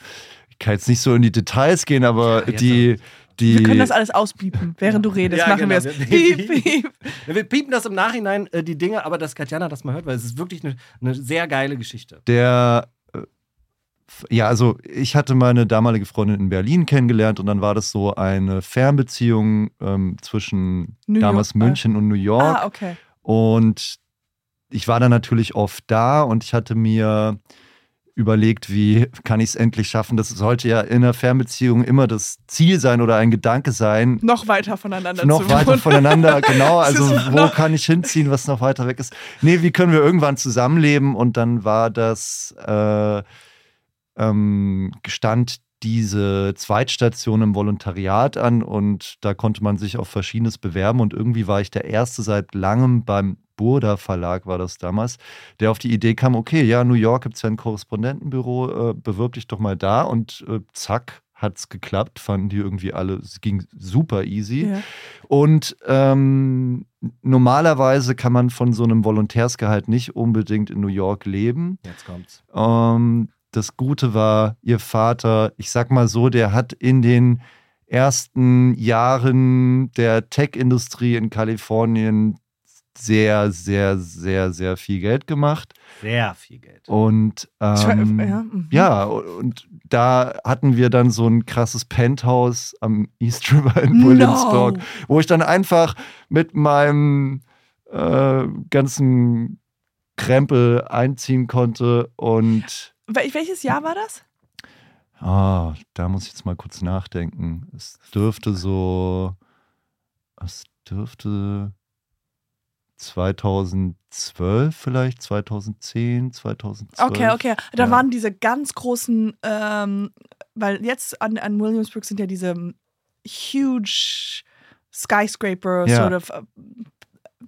[SPEAKER 1] ich kann jetzt nicht so in die Details gehen, aber die, die
[SPEAKER 3] Wir können das alles auspiepen, während du redest.
[SPEAKER 2] Ja,
[SPEAKER 3] Machen
[SPEAKER 2] genau.
[SPEAKER 3] wir es. [laughs]
[SPEAKER 2] Wir-
[SPEAKER 3] Piep, piep.
[SPEAKER 2] Wir piepen das im Nachhinein, äh, die Dinge, aber dass Katjana das mal hört, weil es ist wirklich eine, eine sehr geile Geschichte.
[SPEAKER 1] der ja, also ich hatte meine damalige Freundin in Berlin kennengelernt und dann war das so eine Fernbeziehung ähm, zwischen
[SPEAKER 3] New
[SPEAKER 1] damals
[SPEAKER 3] York, äh.
[SPEAKER 1] München und New York.
[SPEAKER 3] Ah, okay.
[SPEAKER 1] Und ich war dann natürlich oft da und ich hatte mir überlegt, wie kann ich es endlich schaffen. Das sollte ja in einer Fernbeziehung immer das Ziel sein oder ein Gedanke sein,
[SPEAKER 3] Noch weiter voneinander
[SPEAKER 1] noch
[SPEAKER 3] zu
[SPEAKER 1] weiter
[SPEAKER 3] wohnen.
[SPEAKER 1] voneinander, [laughs] genau. Also wo
[SPEAKER 3] noch-
[SPEAKER 1] kann ich hinziehen, was noch weiter weg ist? Nee, wie können wir irgendwann zusammenleben? Und dann war das, äh, ähm, gestand diese Zweitstation im Volontariat an und da konnte man sich auf Verschiedenes bewerben und irgendwie war ich der Erste seit langem beim Burda Verlag war das damals, der auf die Idee kam, okay, ja, New York gibt es ja ein Korrespondentenbüro, äh, bewirb dich doch mal da und äh, zack, hat es geklappt, fanden die irgendwie alle, es ging super easy.
[SPEAKER 3] Ja.
[SPEAKER 1] Und ähm, normalerweise kann man von so einem Volontärsgehalt nicht unbedingt in New York leben.
[SPEAKER 2] Jetzt kommt's.
[SPEAKER 1] Ähm, das Gute war, ihr Vater, ich sag mal so, der hat in den ersten Jahren der Tech-Industrie in Kalifornien sehr, sehr, sehr, sehr viel Geld gemacht.
[SPEAKER 2] Sehr viel Geld.
[SPEAKER 1] Und ähm,
[SPEAKER 3] ja, mhm.
[SPEAKER 1] ja, und da hatten wir dann so ein krasses Penthouse am East River in
[SPEAKER 3] No.
[SPEAKER 1] Williamsburg, wo ich dann einfach mit meinem äh, ganzen Krempel einziehen konnte und
[SPEAKER 3] welches Jahr war das?
[SPEAKER 1] ah, da muss ich jetzt mal kurz nachdenken. Es dürfte so, es dürfte 2012 vielleicht, 2010, 2012.
[SPEAKER 3] Okay, okay. Da
[SPEAKER 1] Ja.
[SPEAKER 3] waren diese ganz großen, ähm, weil jetzt an, an Williamsburg sind ja diese ähm, huge Skyscraper
[SPEAKER 1] Ja.
[SPEAKER 3] sort of äh,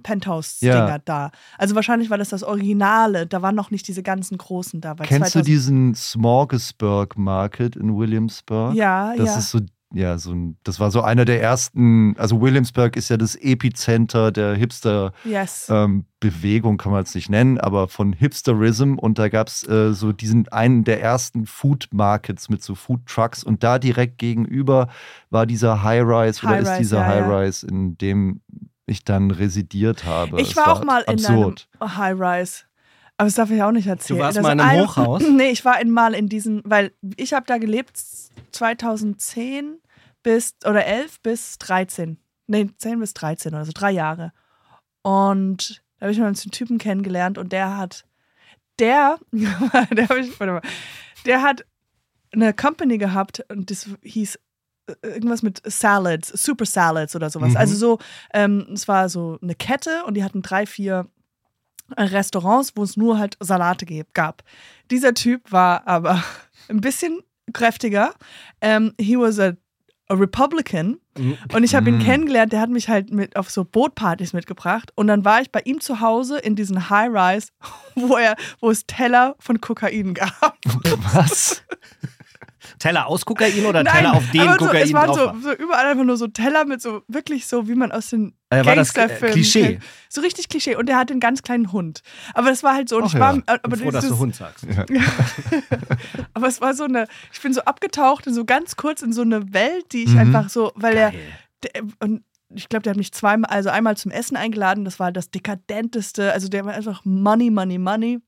[SPEAKER 3] Penthouse-Dinger
[SPEAKER 1] Ja.
[SPEAKER 3] da. Also wahrscheinlich war das das Originale. Da waren noch nicht diese ganzen großen da.
[SPEAKER 1] Kennst du
[SPEAKER 3] 2000
[SPEAKER 1] diesen Smorgasburg Market in Williamsburg?
[SPEAKER 3] Ja,
[SPEAKER 1] Das
[SPEAKER 3] ja.
[SPEAKER 1] ist so, ja, so ein, das war so einer der ersten, also Williamsburg ist ja das Epizenter der Hipster-Bewegung,
[SPEAKER 3] yes.
[SPEAKER 1] kann man es nicht nennen, aber von Hipsterism und da gab es äh, so diesen einen der ersten Food Markets mit so Food Trucks und da direkt gegenüber war dieser High-Rise oder ist dieser
[SPEAKER 3] ja.
[SPEAKER 1] High-Rise, in dem ich dann residiert habe.
[SPEAKER 3] Ich
[SPEAKER 1] Es
[SPEAKER 3] war auch mal in
[SPEAKER 1] absurd.
[SPEAKER 3] einem High-Rise. Aber das darf ich auch nicht erzählen.
[SPEAKER 2] Du warst
[SPEAKER 3] Das
[SPEAKER 2] mal in einem
[SPEAKER 3] ein-
[SPEAKER 2] Hochhaus? [laughs]
[SPEAKER 3] Nee, ich war in, mal in diesen, weil ich habe da gelebt 2010 bis, oder 11 bis 13. Nee, 10 bis 13 oder so, drei Jahre. Und da habe ich mal einen Typen kennengelernt und der hat, der, [laughs] der, hab ich, warte mal, der hat eine Company gehabt und das hieß irgendwas mit Salads, Super Salads oder sowas.
[SPEAKER 1] Mhm.
[SPEAKER 3] Also so, ähm, es war so eine Kette und die hatten drei, vier äh, Restaurants, wo es nur halt Salate gab. Dieser Typ war aber [laughs] ein bisschen kräftiger. Ähm, he was a, a Republican und ich habe ihn
[SPEAKER 1] Mm.
[SPEAKER 3] kennengelernt, der hat mich halt mit auf so Bootpartys mitgebracht und dann war ich bei ihm zu Hause in diesen High-Rise, [laughs] wo er, wo es Teller von Kokain gab. [laughs]
[SPEAKER 1] Was?
[SPEAKER 2] Teller aus Kokain oder Teller auf dem
[SPEAKER 3] aber so,
[SPEAKER 2] Kokain
[SPEAKER 3] es waren so,
[SPEAKER 2] war?
[SPEAKER 3] so überall einfach nur so Teller mit so wirklich so, wie man aus den
[SPEAKER 2] Äh, äh,
[SPEAKER 3] Gangsterfilmen
[SPEAKER 2] Klischee?
[SPEAKER 3] So richtig Klischee. Und der hatte einen ganz kleinen Hund. Aber das war halt so. Und
[SPEAKER 1] Ach
[SPEAKER 3] ich war,
[SPEAKER 1] ja.
[SPEAKER 3] äh, aber
[SPEAKER 2] Aber froh, dass du Hund sagst. [laughs]
[SPEAKER 3] aber es war so eine, ich bin so abgetaucht in so ganz kurz in so eine Welt, die ich
[SPEAKER 1] Mhm.
[SPEAKER 3] einfach so, weil er,
[SPEAKER 2] Geil.
[SPEAKER 3] der, und ich glaube, der hat mich zweimal, also einmal zum Essen eingeladen, das war das dekadenteste, also der war einfach Money, Money, Money.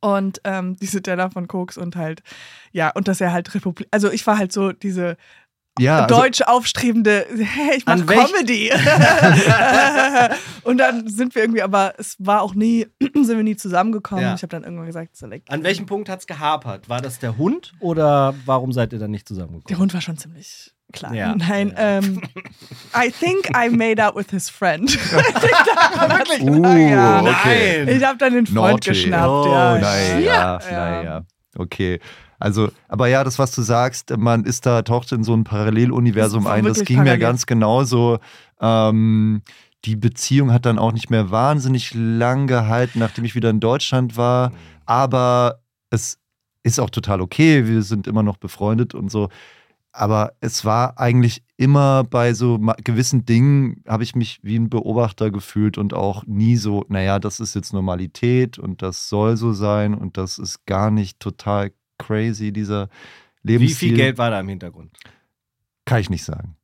[SPEAKER 3] Und ähm, diese Teller von Koks und halt, ja, und dass er halt Republik, also ich war halt so diese
[SPEAKER 1] Ja, also,
[SPEAKER 3] deutsch aufstrebende, [laughs] hey, ich mach
[SPEAKER 2] An welch-
[SPEAKER 3] Comedy. [laughs] [laughs] und dann sind wir irgendwie, aber es war auch nie, [clears throat] sind wir nie zusammengekommen.
[SPEAKER 2] Ja.
[SPEAKER 3] Ich habe dann irgendwann gesagt, so, like,
[SPEAKER 2] An welchem Punkt hat es gehapert? War das der Hund oder warum seid ihr dann nicht zusammengekommen?
[SPEAKER 3] Der Hund war schon ziemlich klein.
[SPEAKER 2] Ja.
[SPEAKER 3] Nein, ähm, I think I made out with his friend. [laughs] [laughs] wirklich,
[SPEAKER 1] Uh,
[SPEAKER 3] ja.
[SPEAKER 1] okay.
[SPEAKER 2] Nein!
[SPEAKER 3] Ich habe dann den Freund
[SPEAKER 1] Naughty.
[SPEAKER 3] geschnappt.
[SPEAKER 2] Oh,
[SPEAKER 3] ja.
[SPEAKER 1] Naja,
[SPEAKER 3] Ja.
[SPEAKER 1] naja. Okay. Also, aber ja, das, was du sagst, man ist da, taucht in so ein Paralleluniversum
[SPEAKER 3] Das
[SPEAKER 1] ein. Das ging mir
[SPEAKER 3] parallel.
[SPEAKER 1] ganz genauso. Ähm, die Beziehung hat dann auch nicht mehr wahnsinnig lang gehalten, nachdem ich wieder in Deutschland war. Aber es ist auch total okay. Wir sind immer noch befreundet und so. Aber es war eigentlich immer bei so gewissen Dingen, habe ich mich wie ein Beobachter gefühlt und auch nie so, naja, das ist jetzt Normalität und das soll so sein und das ist gar nicht total crazy, dieser
[SPEAKER 2] Wie
[SPEAKER 1] Lebensstil.
[SPEAKER 2] viel Geld war da im Hintergrund?
[SPEAKER 1] Kann ich nicht sagen.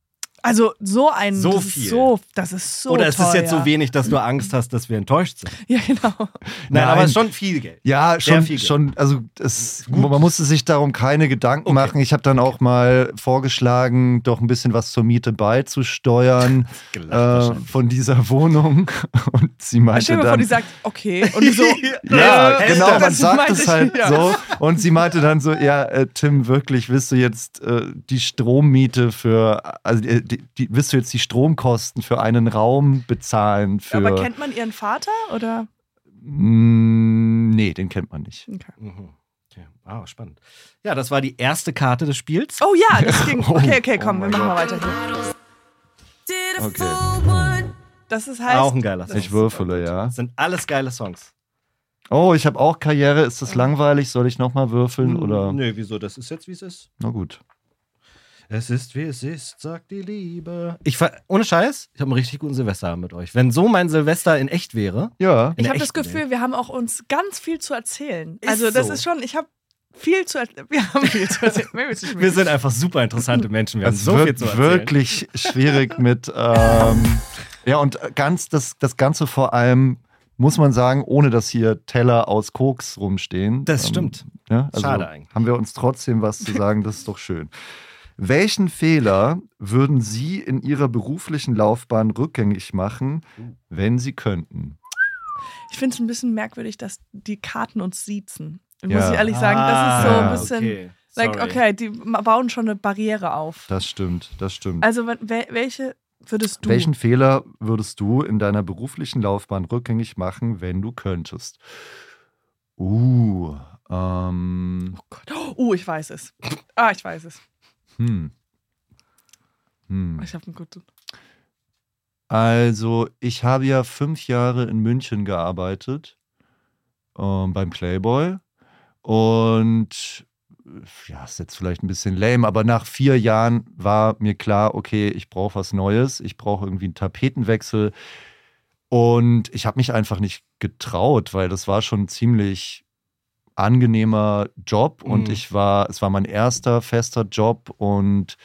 [SPEAKER 3] Also so ein,
[SPEAKER 2] So
[SPEAKER 3] das
[SPEAKER 2] viel.
[SPEAKER 3] Ist so, das ist so
[SPEAKER 2] Oder ist es jetzt
[SPEAKER 3] teuer.
[SPEAKER 2] so wenig, dass du Angst hast, dass wir enttäuscht sind?
[SPEAKER 3] Ja, genau.
[SPEAKER 2] Nein, [laughs]
[SPEAKER 1] Nein.
[SPEAKER 2] aber es ist schon viel Geld.
[SPEAKER 1] Ja, schon,
[SPEAKER 2] viel Geld.
[SPEAKER 1] schon also es, man musste sich darum keine Gedanken
[SPEAKER 2] Okay.
[SPEAKER 1] machen. Ich habe dann auch mal vorgeschlagen, doch ein bisschen was zur Miete beizusteuern [laughs] äh, von dieser Wohnung. [laughs] Und sie meinte
[SPEAKER 3] Stell dir mal vor,
[SPEAKER 1] dann,
[SPEAKER 3] die sagt, okay. Und so,
[SPEAKER 1] Ja,
[SPEAKER 3] äh,
[SPEAKER 1] genau, man
[SPEAKER 3] das
[SPEAKER 1] sagt es halt
[SPEAKER 3] ja.
[SPEAKER 1] so. Und sie meinte dann so, ja, äh, Tim, wirklich, willst du jetzt äh, die Strommiete für, also äh, die, die, willst du jetzt die Stromkosten für einen Raum bezahlen? Für,
[SPEAKER 3] Aber kennt man ihren Vater oder?
[SPEAKER 1] Mm, nee, den kennt man nicht.
[SPEAKER 3] Okay.
[SPEAKER 2] Mhm. Okay. Ah, spannend. Ja, das war die erste Karte des Spiels.
[SPEAKER 3] Oh ja, das ging. [laughs] Okay, okay, komm,
[SPEAKER 1] Oh
[SPEAKER 3] wir machen mal weiter hier.
[SPEAKER 1] Okay.
[SPEAKER 3] Das ist heißt.
[SPEAKER 2] Auch ein geiler Song.
[SPEAKER 1] Ich würfele, ja.
[SPEAKER 2] Das sind alles geile Songs.
[SPEAKER 1] Oh, ich habe auch Karriere. Ist das langweilig? Soll ich nochmal würfeln? Oder?
[SPEAKER 2] Nö, wieso? Das ist jetzt, wie es ist.
[SPEAKER 1] Na gut.
[SPEAKER 2] Es ist, wie es ist, sagt die Liebe. Ich ohne Scheiß, ich habe einen richtig guten Silvester mit euch. Wenn so mein Silvester in echt wäre.
[SPEAKER 1] Ja.
[SPEAKER 3] Ich habe das Gefühl, wir haben auch uns ganz viel zu erzählen.
[SPEAKER 2] Ist
[SPEAKER 3] also das
[SPEAKER 2] so.
[SPEAKER 3] ist schon, ich habe viel zu erzählen. [laughs] Wir haben viel zu erzählen.
[SPEAKER 2] Wir sind einfach super interessante Menschen. Wir haben
[SPEAKER 1] Es
[SPEAKER 2] so
[SPEAKER 1] wird
[SPEAKER 2] viel zu erzählen.
[SPEAKER 1] wirklich schwierig mit. Ähm, ja, und ganz das, das Ganze vor allem, muss man sagen, ohne dass hier Teller aus Koks rumstehen.
[SPEAKER 2] Das
[SPEAKER 1] Ähm,
[SPEAKER 2] stimmt.
[SPEAKER 1] ja, also
[SPEAKER 2] Schade eigentlich.
[SPEAKER 1] Haben wir uns trotzdem was zu sagen, das ist doch schön. Welchen Fehler würden Sie in Ihrer beruflichen Laufbahn rückgängig machen, wenn Sie könnten?
[SPEAKER 3] Ich finde es ein bisschen merkwürdig, dass die Karten uns siezen.
[SPEAKER 1] Ja.
[SPEAKER 3] Muss ich ehrlich sagen, das ist so
[SPEAKER 1] Ah,
[SPEAKER 3] ein bisschen.
[SPEAKER 2] Okay.
[SPEAKER 3] Like, okay, die bauen schon eine Barriere auf.
[SPEAKER 1] Das stimmt, das stimmt.
[SPEAKER 3] Also, welche würdest du?
[SPEAKER 1] Welchen Fehler würdest du in deiner beruflichen Laufbahn rückgängig machen, wenn du könntest? Uh, ähm,
[SPEAKER 3] Oh, ich weiß es. Ah, ich weiß es.
[SPEAKER 1] Hm. Hm.
[SPEAKER 3] Ich habe einen guten.
[SPEAKER 1] Also, ich habe ja fünf Jahre in München gearbeitet, ähm, beim Playboy. Und äh, ja, ist jetzt vielleicht ein bisschen lame, aber nach vier Jahren war mir klar, okay, ich brauche was Neues, ich brauche irgendwie einen Tapetenwechsel. Und ich habe mich einfach nicht getraut, weil das war schon ziemlich angenehmer Job und
[SPEAKER 2] Mhm.
[SPEAKER 1] ich war, es war mein erster fester Job und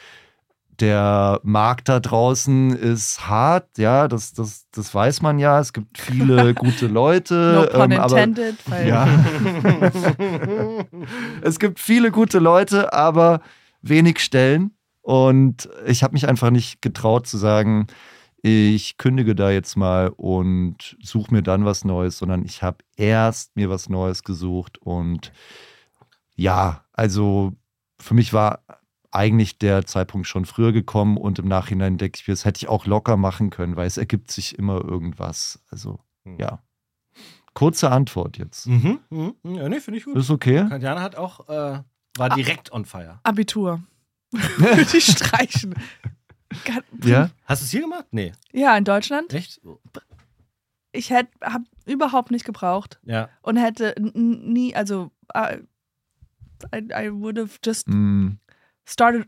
[SPEAKER 1] der Markt da draußen ist hart, ja, das, das, das weiß man ja. Es gibt viele [laughs] gute Leute.
[SPEAKER 3] No pun
[SPEAKER 1] ähm, aber,
[SPEAKER 3] intended. weil
[SPEAKER 1] ja. [laughs] es gibt viele gute Leute, aber wenig Stellen. Und ich habe mich einfach nicht getraut zu sagen, ich kündige da jetzt mal und suche mir dann was Neues, sondern ich habe erst mir was Neues gesucht. Und ja, also für mich war eigentlich der Zeitpunkt schon früher gekommen und im Nachhinein denke ich mir, das hätte ich auch locker machen können, weil es ergibt sich immer irgendwas. Also
[SPEAKER 2] Hm.
[SPEAKER 1] ja. Kurze Antwort jetzt.
[SPEAKER 2] Mhm. Mhm. Ja, nee, finde ich gut.
[SPEAKER 1] Ist okay?
[SPEAKER 2] Katjana hat auch, äh, war direkt on fire.
[SPEAKER 3] Abitur. [laughs] Würde ich streichen.
[SPEAKER 1] Ja?
[SPEAKER 2] Hast du es hier gemacht? Nee.
[SPEAKER 3] Ja, in Deutschland.
[SPEAKER 2] Echt?
[SPEAKER 3] Ich hätte hab überhaupt nicht gebraucht
[SPEAKER 2] Ja.
[SPEAKER 3] und hätte nie, also I, I, I would have just
[SPEAKER 1] Mm,
[SPEAKER 3] started,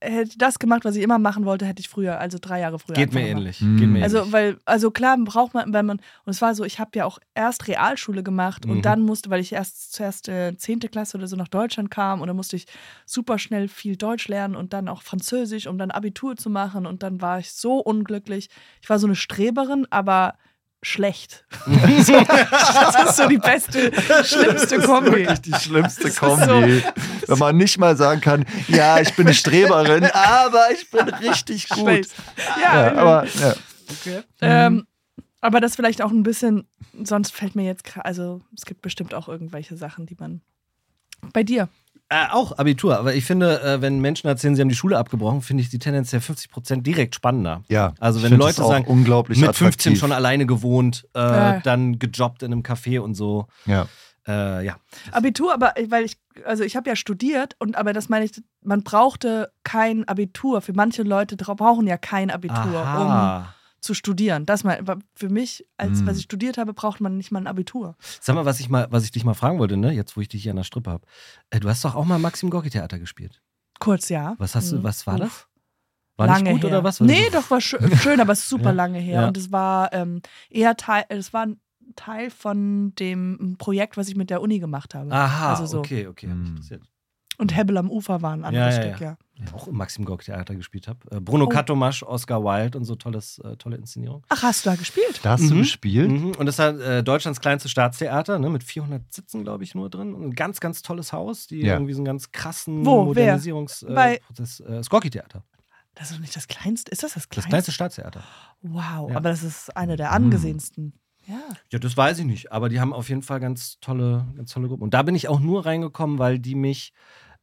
[SPEAKER 3] hätte das gemacht, was ich immer machen wollte, hätte ich früher, also drei Jahre früher.
[SPEAKER 2] Geht mir
[SPEAKER 3] gemacht.
[SPEAKER 2] ähnlich.
[SPEAKER 1] Mhm.
[SPEAKER 2] Geht mir
[SPEAKER 3] Also,
[SPEAKER 2] ähnlich.
[SPEAKER 3] weil, also klar braucht man, wenn man, und es war so, ich habe ja auch erst Realschule gemacht
[SPEAKER 2] Mhm.
[SPEAKER 3] und dann musste, weil ich erst zuerst äh, 10. Klasse oder so nach Deutschland kam und dann musste ich super schnell viel Deutsch lernen und dann auch Französisch, um dann Abitur zu machen und dann war ich so unglücklich. Ich war so eine Streberin, aber schlecht. [laughs] so, das ist so die beste, schlimmste Kombi.
[SPEAKER 1] wirklich die schlimmste
[SPEAKER 3] ist
[SPEAKER 1] Kombi. Wenn man nicht mal sagen kann, ja, ich bin eine Streberin, [laughs] aber ich bin richtig gut.
[SPEAKER 3] Ja,
[SPEAKER 1] Ja, aber ja.
[SPEAKER 2] okay.
[SPEAKER 3] Ähm, aber das vielleicht auch ein bisschen, sonst fällt mir jetzt, also es gibt bestimmt auch irgendwelche Sachen, die man. Bei dir.
[SPEAKER 2] Äh, auch Abitur, aber ich finde, äh, wenn Menschen erzählen, sie haben die Schule abgebrochen, finde ich die tendenziell 50% direkt spannender.
[SPEAKER 1] ja.
[SPEAKER 2] Also wenn Leute sagen,
[SPEAKER 1] unglaublich
[SPEAKER 2] Mit 15
[SPEAKER 1] attraktiv.
[SPEAKER 2] schon alleine gewohnt, äh,
[SPEAKER 3] Ja.
[SPEAKER 2] dann gejobbt in einem Café und so.
[SPEAKER 1] Ja.
[SPEAKER 2] Äh, ja.
[SPEAKER 3] Abitur, aber äh, weil ich, also ich habe ja studiert und aber das meine ich, man brauchte kein Abitur. Für manche Leute brauchen ja kein Abitur, um
[SPEAKER 2] Aha.
[SPEAKER 3] zu studieren. Das war für mich, als
[SPEAKER 1] Hm.
[SPEAKER 3] was ich studiert habe, braucht man nicht mal ein Abitur.
[SPEAKER 2] Sag mal, was ich mal, was ich dich mal fragen wollte, ne? Jetzt, wo ich dich hier an der Strippe habe. Äh, du hast doch auch mal Maxim Gorki Theater gespielt.
[SPEAKER 3] Kurz, ja.
[SPEAKER 2] Was hast du,
[SPEAKER 3] Mhm.
[SPEAKER 2] was war
[SPEAKER 3] Uff.
[SPEAKER 2] das? War
[SPEAKER 3] lange
[SPEAKER 2] nicht gut
[SPEAKER 3] her.
[SPEAKER 2] oder was? War
[SPEAKER 3] Nee,
[SPEAKER 2] so-
[SPEAKER 3] doch, war schön, schön aber es ist [laughs] super
[SPEAKER 2] Ja.
[SPEAKER 3] lange her.
[SPEAKER 2] Ja.
[SPEAKER 3] Und es war ähm, eher Teil, es war ein Teil von dem Projekt, was ich mit der Uni gemacht habe.
[SPEAKER 2] Aha,
[SPEAKER 3] Also so.
[SPEAKER 2] okay, okay.
[SPEAKER 1] Hm.
[SPEAKER 2] interessiert.
[SPEAKER 3] Und Hebbel am Ufer war ein anderes
[SPEAKER 2] Ja, ja,
[SPEAKER 3] Stück, ja.
[SPEAKER 2] Ja, auch im Maxim Gorki Theater gespielt habe. Äh, Bruno
[SPEAKER 3] Oh.
[SPEAKER 2] Katomasch, Oscar Wilde und so tolles, äh, tolle Inszenierung.
[SPEAKER 3] Ach, hast du da gespielt?
[SPEAKER 1] Da hast du
[SPEAKER 2] Mhm.
[SPEAKER 1] gespielt?
[SPEAKER 2] Mhm. Und das ist äh, Deutschlands kleinste Staatstheater, ne, mit 400 Sitzen, glaube ich, nur drin. Und ein ganz, ganz tolles Haus, die
[SPEAKER 1] Ja.
[SPEAKER 2] irgendwie so einen ganz krassen
[SPEAKER 3] Wo? Wer?
[SPEAKER 2] Modernisierungsprozess. Äh, Prozess, äh, das Gorki Theater.
[SPEAKER 3] Das ist doch nicht das kleinste. Ist das das
[SPEAKER 2] Das
[SPEAKER 3] kleinste?
[SPEAKER 2] kleinste Staatstheater.
[SPEAKER 3] Wow,
[SPEAKER 2] Ja.
[SPEAKER 3] aber das ist eine der
[SPEAKER 1] Hm.
[SPEAKER 3] angesehensten. Ja.
[SPEAKER 2] Ja, das weiß ich nicht. Aber die haben auf jeden Fall ganz tolle, ganz tolle Gruppen. Und da bin ich auch nur reingekommen, weil die mich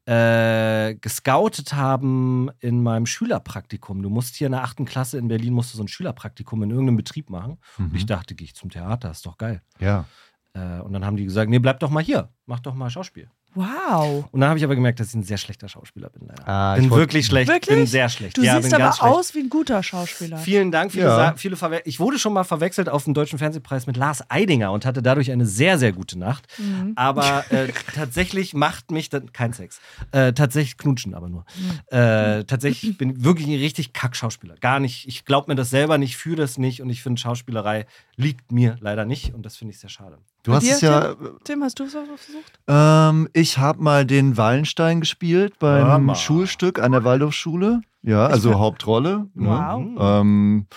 [SPEAKER 2] äh, gescoutet haben in meinem Schülerpraktikum. Du musst hier in der achten Klasse in Berlin musst du so ein Schülerpraktikum in irgendeinem Betrieb machen. Und
[SPEAKER 1] Mhm.
[SPEAKER 2] ich dachte, gehe ich zum Theater, ist doch geil.
[SPEAKER 1] Ja.
[SPEAKER 2] Äh, und dann haben die gesagt, nee, bleib doch mal hier, mach doch mal Schauspiel.
[SPEAKER 3] Wow.
[SPEAKER 2] Und dann habe ich aber gemerkt, dass ich ein sehr schlechter Schauspieler bin. Leider.
[SPEAKER 1] Ah, ich
[SPEAKER 2] bin wirklich schlecht.
[SPEAKER 3] Wirklich?
[SPEAKER 2] Bin sehr schlecht.
[SPEAKER 3] Du
[SPEAKER 2] ja,
[SPEAKER 3] siehst aber
[SPEAKER 2] schlecht.
[SPEAKER 3] aus wie ein guter Schauspieler.
[SPEAKER 2] Viele Dank, viele,
[SPEAKER 1] Ja.
[SPEAKER 2] Viele Ich wurde schon mal verwechselt auf dem Deutschen Fernsehpreis mit Lars Eidinger und hatte dadurch eine sehr, sehr gute Nacht.
[SPEAKER 3] Mhm.
[SPEAKER 2] Aber [laughs] äh, tatsächlich macht mich dann kein Sex. Äh, tatsächlich knutschen aber nur. Äh, tatsächlich bin ich wirklich ein richtig kack Schauspieler. Gar nicht. Ich glaube mir das selber nicht, fühle das nicht und ich finde Schauspielerei liegt mir leider nicht und das finde ich sehr schade.
[SPEAKER 1] Du
[SPEAKER 3] Bei
[SPEAKER 1] hast
[SPEAKER 3] dir,
[SPEAKER 1] es ja.
[SPEAKER 3] Tim, hast du es versucht?
[SPEAKER 1] Ähm, ich habe mal den Wallenstein gespielt beim
[SPEAKER 2] mal.
[SPEAKER 1] Schulstück an der Waldorfschule. Ja, also Hauptrolle. Ne?
[SPEAKER 3] Wow.
[SPEAKER 1] Ähm,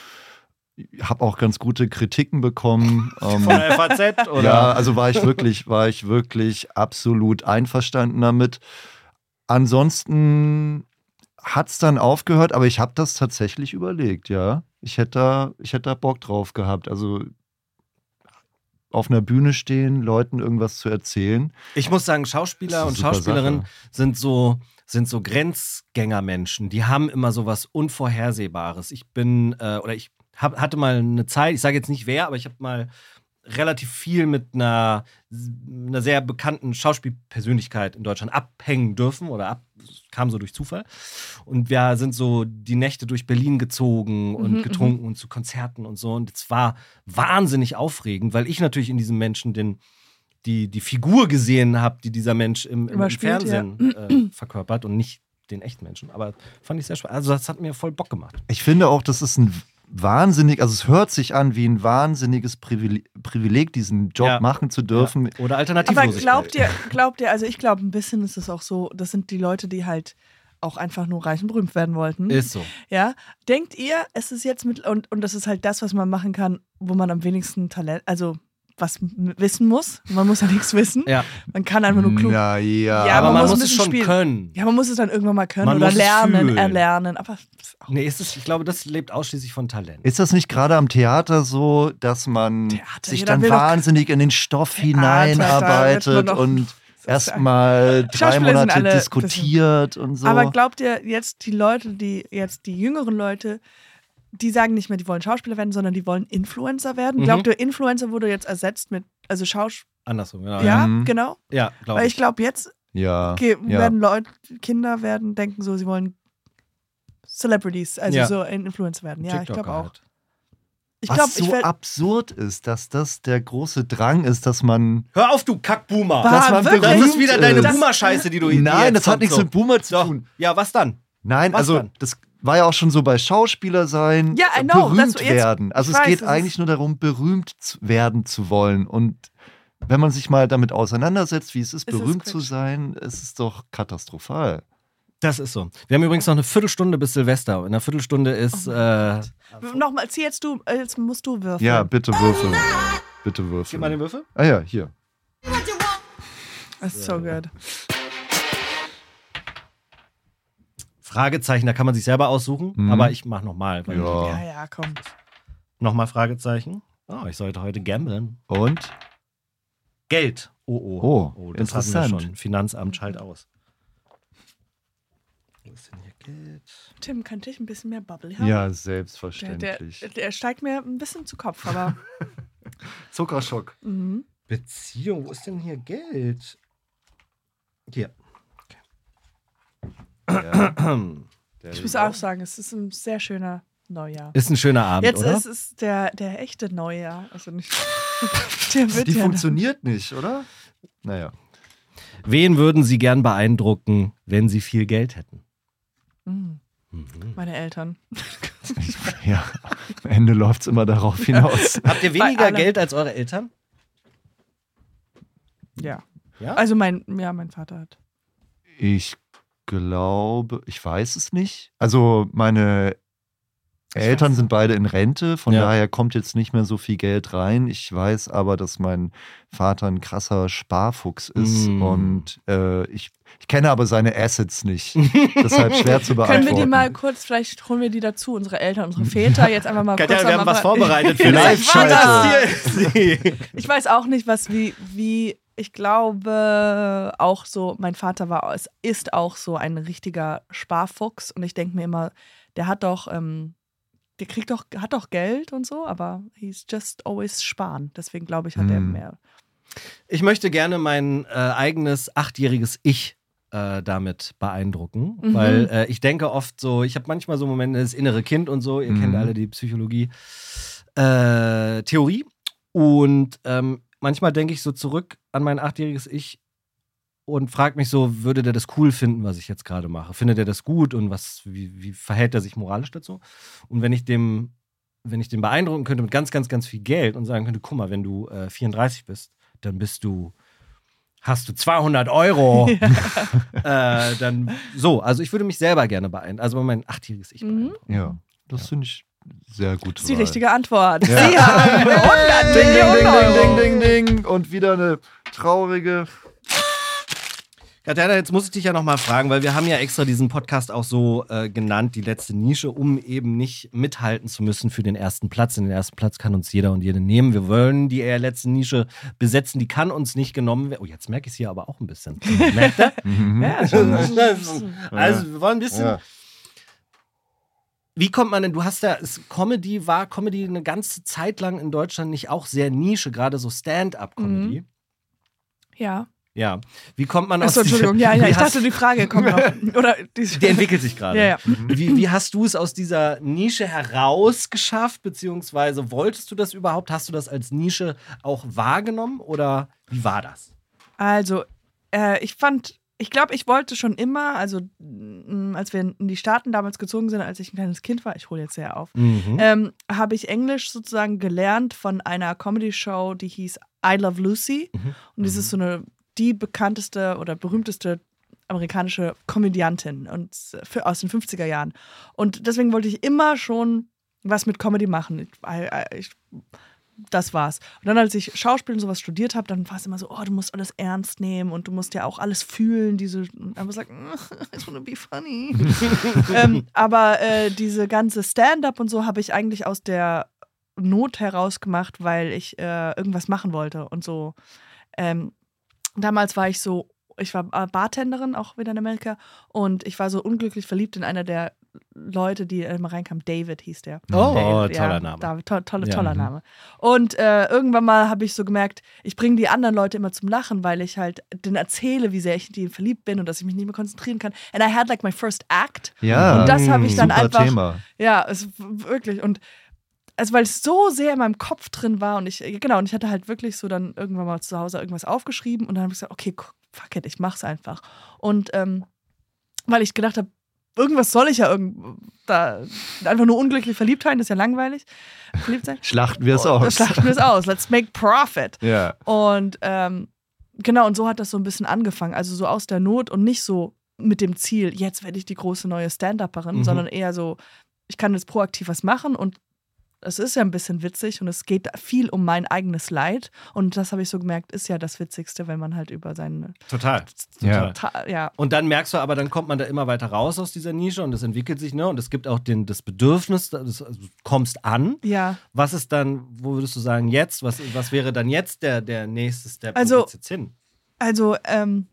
[SPEAKER 1] habe auch ganz gute Kritiken bekommen. [laughs] ähm,
[SPEAKER 2] Von der FAZ oder?
[SPEAKER 1] Ja, also war ich wirklich, war ich wirklich absolut einverstanden damit. Ansonsten hat es dann aufgehört, aber ich habe das tatsächlich überlegt, ja. Ich hätte da, ich hätte da Bock drauf gehabt. Also auf einer Bühne stehen, Leuten irgendwas zu erzählen.
[SPEAKER 2] Ich muss sagen, Schauspieler und Schauspielerinnen
[SPEAKER 1] Sache.
[SPEAKER 2] sind so, sind so Grenzgängermenschen. Die haben immer so was Unvorhersehbares. Ich bin, äh, oder ich hab, hatte mal eine Zeit, ich sage jetzt nicht wer, aber ich habe mal relativ viel mit einer, einer sehr bekannten Schauspielpersönlichkeit in Deutschland abhängen dürfen oder ab, kam so durch Zufall. Und wir sind so die Nächte durch Berlin gezogen und
[SPEAKER 3] Mhm,
[SPEAKER 2] getrunken und zu Konzerten und so. Und es war wahnsinnig aufregend, weil ich natürlich in diesem Menschen den, die, die Figur gesehen habe, die dieser Mensch im, im, Fernsehen [clears throat] äh, verkörpert und nicht den echten Menschen. Aber fand ich sehr spannend. Also das hat mir voll Bock gemacht.
[SPEAKER 1] Ich finde auch, das ist ein wahnsinnig, also es hört sich an wie ein wahnsinniges Privileg, Privileg diesen Job
[SPEAKER 2] Ja.
[SPEAKER 1] machen zu dürfen.
[SPEAKER 2] Oder
[SPEAKER 3] Aber
[SPEAKER 2] Alternativlosigkeit.
[SPEAKER 3] glaubt ihr, glaubt ihr, also ich glaube, ein bisschen ist es auch so, das sind die Leute, die halt auch einfach nur reich und berühmt werden wollten.
[SPEAKER 2] Ist so.
[SPEAKER 3] Ja, denkt ihr, es ist jetzt mit, und, und das ist halt das, was man machen kann, wo man am wenigsten Talent, also was wissen muss. Man muss ja [laughs] nichts wissen.
[SPEAKER 2] Ja.
[SPEAKER 3] Man kann einfach nur klug.
[SPEAKER 1] Na ja.
[SPEAKER 3] Ja,
[SPEAKER 2] aber
[SPEAKER 3] man
[SPEAKER 2] man
[SPEAKER 3] muss
[SPEAKER 2] muss es
[SPEAKER 3] bisschen
[SPEAKER 2] schon
[SPEAKER 3] spielen.
[SPEAKER 2] können.
[SPEAKER 3] Ja, man muss es dann irgendwann mal können
[SPEAKER 2] Man
[SPEAKER 3] oder lernen,
[SPEAKER 2] fühlen.
[SPEAKER 3] erlernen. Aber
[SPEAKER 2] Nee, ist es, ich glaube, das lebt ausschließlich von Talent.
[SPEAKER 1] Ist das nicht gerade am Theater so, dass man
[SPEAKER 3] Theater,
[SPEAKER 1] sich dann wahnsinnig in den Stoff
[SPEAKER 3] Theater,
[SPEAKER 1] hineinarbeitet [laughs] und erstmal [laughs] drei Monate diskutiert und so?
[SPEAKER 3] Aber glaubt ihr jetzt die Leute, die jetzt die jüngeren Leute, die sagen nicht mehr, die wollen Schauspieler werden, sondern die wollen Influencer werden?
[SPEAKER 2] Mhm.
[SPEAKER 3] Glaubt ihr, Influencer wurde jetzt ersetzt mit, also Schauspieler?
[SPEAKER 2] Andersrum, genau.
[SPEAKER 3] Ja,
[SPEAKER 1] Mhm.
[SPEAKER 3] genau.
[SPEAKER 2] ja glaube
[SPEAKER 3] Weil
[SPEAKER 2] ich.
[SPEAKER 3] ich glaube, jetzt
[SPEAKER 1] ja,
[SPEAKER 3] ge-
[SPEAKER 1] ja.
[SPEAKER 3] werden Leute, Kinder werden, denken so, sie wollen Celebrities, also
[SPEAKER 2] Ja.
[SPEAKER 3] so ein Influencer werden. Ja, ich glaube auch.
[SPEAKER 2] halt.
[SPEAKER 3] Ich
[SPEAKER 1] Was
[SPEAKER 3] glaube,
[SPEAKER 1] so
[SPEAKER 3] ich
[SPEAKER 1] absurd ist, dass das der große Drang ist, dass man.
[SPEAKER 2] Hör auf, du Kackboomer.
[SPEAKER 3] Bah,
[SPEAKER 1] dass man
[SPEAKER 3] wirklich?
[SPEAKER 2] Das ist wieder deine. Boomer-Scheiße, die du die
[SPEAKER 1] Nein, das hat nichts
[SPEAKER 2] so.
[SPEAKER 1] mit Boomer zu
[SPEAKER 2] Doch.
[SPEAKER 1] tun.
[SPEAKER 2] Ja, was dann?
[SPEAKER 1] Nein,
[SPEAKER 2] Was
[SPEAKER 1] also
[SPEAKER 2] dann?
[SPEAKER 1] das war ja auch schon so bei Schauspieler sein,
[SPEAKER 3] Ja, I know,
[SPEAKER 1] berühmt werden. Also es
[SPEAKER 3] weiß,
[SPEAKER 1] geht eigentlich nur darum, berühmt zu werden zu wollen. Und wenn man sich mal damit auseinandersetzt, wie es ist,
[SPEAKER 3] Ist es
[SPEAKER 1] berühmt zu
[SPEAKER 3] Quatsch.
[SPEAKER 1] sein, ist es doch katastrophal.
[SPEAKER 2] Das ist so. Wir haben übrigens noch eine Viertelstunde bis Silvester. In einer Viertelstunde ist.
[SPEAKER 3] Oh
[SPEAKER 2] äh,
[SPEAKER 3] Nochmal, zieh jetzt du, äh, jetzt musst du würfeln.
[SPEAKER 1] Ja, bitte würfeln. Bitte
[SPEAKER 2] gib
[SPEAKER 1] würfeln.
[SPEAKER 2] mal den Würfel.
[SPEAKER 1] Ah ja, hier.
[SPEAKER 3] Das ist so gut.
[SPEAKER 2] Fragezeichen, da kann man sich selber aussuchen.
[SPEAKER 1] Mhm.
[SPEAKER 2] Aber ich mach nochmal.
[SPEAKER 1] Ja.
[SPEAKER 3] Ja, ja, komm.
[SPEAKER 2] Nochmal Fragezeichen. Oh, ich sollte heute gamblen.
[SPEAKER 1] Und?
[SPEAKER 2] Geld. Oh, oh.
[SPEAKER 1] Oh,
[SPEAKER 2] das hatten wir
[SPEAKER 1] interessant.
[SPEAKER 2] schon. Finanzamt schalt aus. Wo ist denn hier Geld?
[SPEAKER 3] Tim, könnte ich ein bisschen mehr Bubble haben?
[SPEAKER 1] Ja,
[SPEAKER 3] Der,
[SPEAKER 1] selbstverständlich.
[SPEAKER 3] der, der steigt mir ein bisschen zu Kopf, aber. [laughs]
[SPEAKER 1] Zuckerschock.
[SPEAKER 3] mhm.
[SPEAKER 2] Beziehung, wo ist denn hier Geld? Hier.
[SPEAKER 1] Ja.
[SPEAKER 3] Ich muss auch sagen, es ist ein sehr schöner Neujahr.
[SPEAKER 2] Ist ein schöner Abend,
[SPEAKER 3] Jetzt
[SPEAKER 2] oder?
[SPEAKER 3] ist es der, der echte Neujahr. Also nicht. [laughs] der wird
[SPEAKER 1] Die
[SPEAKER 3] ja
[SPEAKER 1] funktioniert nicht, oder? Naja.
[SPEAKER 2] Wen würden Sie gern beeindrucken, wenn Sie viel Geld hätten?
[SPEAKER 3] Mhm.
[SPEAKER 2] Mhm.
[SPEAKER 3] Meine Eltern. [laughs]
[SPEAKER 1] Ja, am Ende läuft es immer darauf hinaus. [laughs]
[SPEAKER 2] Habt ihr weniger Geld als eure Eltern?
[SPEAKER 3] Ja.
[SPEAKER 2] Ja?
[SPEAKER 3] Also mein, ja, mein Vater hat.
[SPEAKER 1] Ich glaube, ich weiß es nicht. Also meine Eltern sind beide in Rente, von
[SPEAKER 2] Ja.
[SPEAKER 1] daher kommt jetzt nicht mehr so viel Geld rein. Ich weiß aber, dass mein Vater ein krasser Sparfuchs ist
[SPEAKER 2] Mm.
[SPEAKER 1] und äh, ich, ich kenne aber seine Assets nicht. [laughs] Deshalb schwer zu beantworten.
[SPEAKER 3] Können wir die mal kurz, vielleicht holen wir die dazu, unsere Eltern, unsere Väter, jetzt einfach mal
[SPEAKER 2] Katja,
[SPEAKER 3] kurz
[SPEAKER 2] wir haben was vorbereitet für [laughs] sie.
[SPEAKER 3] Ich weiß auch nicht, was wie, wie, ich glaube auch so, mein Vater war, es ist auch so ein richtiger Sparfuchs und ich denke mir immer, der hat doch, ähm, der kriegt doch, hat doch Geld und so, aber he's just always sparen. Deswegen glaube ich, hat er
[SPEAKER 1] Hm.
[SPEAKER 3] mehr.
[SPEAKER 2] Ich möchte gerne mein äh, eigenes achtjähriges Ich äh, damit beeindrucken,
[SPEAKER 3] Mhm.
[SPEAKER 2] weil äh, ich denke oft so, ich habe manchmal so Momente, das innere Kind und so, ihr
[SPEAKER 1] Mhm.
[SPEAKER 2] kennt alle die Psychologie, äh, Theorie und ähm, manchmal denke ich so zurück an mein achtjähriges Ich und frage mich so, würde der das cool finden, was ich jetzt gerade mache? Findet er das gut und was, wie, wie verhält er sich moralisch dazu? Und wenn ich dem, wenn ich den beeindrucken könnte mit ganz, ganz, ganz viel Geld und sagen könnte, guck mal, wenn du äh, 34 bist, dann bist du, hast du 200 Euro. [laughs] [laughs] äh, dann so, also ich würde mich selber gerne beeindrucken, also mein achtjähriges Ich
[SPEAKER 3] Mhm.
[SPEAKER 2] beeindrucken.
[SPEAKER 1] Ja, das finde ich sehr gut.
[SPEAKER 3] Das ist die richtige Antwort.
[SPEAKER 1] Ja.
[SPEAKER 3] Sie haben [laughs] 100
[SPEAKER 1] Ding,
[SPEAKER 3] Millionen
[SPEAKER 1] ding,
[SPEAKER 3] Euro.
[SPEAKER 1] ding, ding, ding, ding. Und wieder eine traurige.
[SPEAKER 2] Katjana, jetzt muss ich dich ja nochmal fragen, weil wir haben ja extra diesen Podcast auch so äh, genannt, die letzte Nische, um eben nicht mithalten zu müssen für den ersten Platz. Den ersten Platz kann uns jeder und jede nehmen. Wir wollen die eher letzte Nische besetzen, die kann uns nicht genommen werden. Oh, jetzt merke ich es hier aber auch ein bisschen. [laughs] Merkt ihr?
[SPEAKER 3] Ja, schon. [laughs]
[SPEAKER 2] also, wir wollen ein bisschen.
[SPEAKER 1] Ja.
[SPEAKER 2] Wie kommt man denn, du hast ja, Comedy war Comedy eine ganze Zeit lang in Deutschland nicht auch sehr Nische, gerade so Stand-up-Comedy.
[SPEAKER 3] ja.
[SPEAKER 2] Ja. Wie kommt man
[SPEAKER 3] Achso,
[SPEAKER 2] aus dieser-
[SPEAKER 3] Entschuldigung. Ja, ja, [laughs]
[SPEAKER 2] wie
[SPEAKER 3] ich dachte, die Frage [laughs] kommt noch. Oder die, [laughs]
[SPEAKER 2] Die entwickelt sich gerade.
[SPEAKER 3] Ja, ja.
[SPEAKER 2] Wie, wie hast du es aus dieser Nische heraus geschafft, beziehungsweise wolltest du das überhaupt? Hast du das als Nische auch wahrgenommen oder wie war das?
[SPEAKER 3] Also, äh, ich fand, ich glaube, ich wollte schon immer, also mh, als wir in die Staaten damals gezogen sind, als ich ein kleines Kind war, ich hole jetzt sehr auf,
[SPEAKER 2] Mhm.
[SPEAKER 3] ähm, habe ich Englisch sozusagen gelernt von einer Comedy-Show, die hieß I Love Lucy.
[SPEAKER 2] Mhm.
[SPEAKER 3] Und das ist so eine, die bekannteste oder berühmteste amerikanische Komödiantin und für, aus den 50er Jahren. Und deswegen wollte ich immer schon was mit Comedy machen. Ich, ich, das war's. Und dann, als ich Schauspiel und sowas studiert habe, dann war es immer so, oh, du musst alles ernst nehmen und du musst ja auch alles fühlen. Diese, und dann like, [laughs] I just wanna be funny. [laughs] ähm, aber äh, diese ganze Stand-up und so habe ich eigentlich aus der Not heraus gemacht, weil ich äh, irgendwas machen wollte und so. Ähm, damals war ich so, ich war Bartenderin, auch wieder in Amerika, und ich war so unglücklich verliebt in einer der Leute, die immer reinkam. David hieß der.
[SPEAKER 2] Oh,
[SPEAKER 3] David,
[SPEAKER 2] toller
[SPEAKER 3] ja,
[SPEAKER 2] Name.
[SPEAKER 3] David, to tolle,
[SPEAKER 2] Ja.
[SPEAKER 3] toller
[SPEAKER 2] Mhm.
[SPEAKER 3] Name. Und äh, irgendwann mal habe ich so gemerkt, ich bringe die anderen Leute immer zum Lachen, weil ich halt denen erzähle, wie sehr ich in die verliebt bin und dass ich mich nicht mehr konzentrieren kann. And I had like my first act.
[SPEAKER 1] Ja,
[SPEAKER 3] Und das habe ich dann einfach.
[SPEAKER 1] Thema.
[SPEAKER 3] Ja, es wirklich. Und also weil es so sehr in meinem Kopf drin war und ich, genau, und ich hatte halt wirklich so dann irgendwann mal zu Hause irgendwas aufgeschrieben und dann habe ich gesagt, okay, fuck it, ich mach's einfach. Und ähm, weil ich gedacht habe, irgendwas soll ich ja irgend da einfach nur unglücklich verliebt sein, das ist ja langweilig. Verliebt sein.
[SPEAKER 1] Schlachten wir es
[SPEAKER 3] Oh,
[SPEAKER 1] aus.
[SPEAKER 3] Schlachten wir es aus. Let's make profit.
[SPEAKER 1] Ja.
[SPEAKER 3] Und ähm, genau, und so hat das so ein bisschen angefangen. Also so aus der Not und nicht so mit dem Ziel, jetzt werde ich die große neue Stand-Upperin,
[SPEAKER 2] Mhm.
[SPEAKER 3] sondern eher so, ich kann jetzt proaktiv was machen und es ist ja ein bisschen witzig und es geht viel um mein eigenes Leid. Und das habe ich so gemerkt, ist ja das Witzigste, wenn man halt über seine.
[SPEAKER 2] Total.
[SPEAKER 1] Ja.
[SPEAKER 2] Total.
[SPEAKER 3] Ta ja.
[SPEAKER 2] Und dann merkst du aber, dann kommt man da immer weiter raus aus dieser Nische und es entwickelt sich, ne? Und es gibt auch den, das Bedürfnis, das, also du kommst an.
[SPEAKER 3] Ja.
[SPEAKER 2] Was ist dann, wo würdest du sagen, jetzt? Was, was wäre dann jetzt der, der nächste Step?
[SPEAKER 3] Also-
[SPEAKER 2] jetzt hin?
[SPEAKER 3] Also, ähm,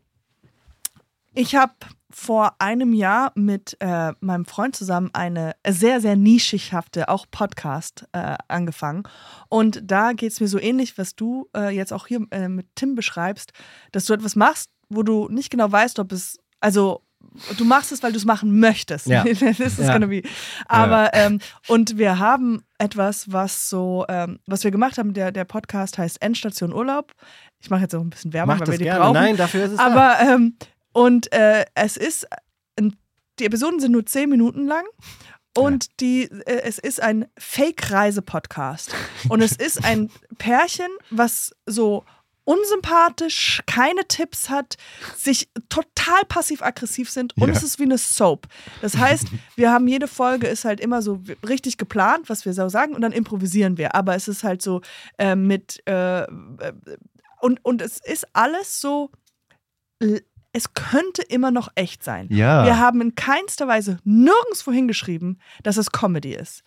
[SPEAKER 3] ich habe vor einem Jahr mit äh, meinem Freund zusammen eine sehr, sehr nischighafte, auch Podcast äh, angefangen. Und da geht es mir so ähnlich, was du äh, jetzt auch hier äh, mit Tim beschreibst, dass du etwas machst, wo du nicht genau weißt, ob es, also du machst es, weil du es machen möchtest.
[SPEAKER 2] Ja. [laughs]
[SPEAKER 3] This is
[SPEAKER 2] Ja.
[SPEAKER 3] gonna be. Aber, ähm, und wir haben etwas, was so, ähm, was wir gemacht haben, der, der Podcast heißt Endstation Urlaub. Ich mache jetzt auch ein bisschen Werbung,
[SPEAKER 2] Mach
[SPEAKER 3] weil
[SPEAKER 2] das
[SPEAKER 3] wir die
[SPEAKER 2] gerne.
[SPEAKER 3] brauchen.
[SPEAKER 2] Nein, dafür ist es da.
[SPEAKER 3] Aber ähm, und äh, es ist ein- die Episoden sind nur zehn Minuten lang und die äh, es ist ein Fake-Reise-Podcast und es ist ein Pärchen, was so unsympathisch, keine Tipps hat, sich total passiv-aggressiv sind und
[SPEAKER 1] Ja.
[SPEAKER 3] es ist wie eine Soap. Das heißt, [laughs] wir haben jede Folge ist halt immer so richtig geplant, was wir so sagen und dann improvisieren wir. Aber es ist halt so äh, mit äh, äh, und, und es ist alles so es könnte immer noch echt sein.
[SPEAKER 1] Ja.
[SPEAKER 3] Wir haben in keinster Weise nirgendwo hingeschrieben, dass es Comedy ist.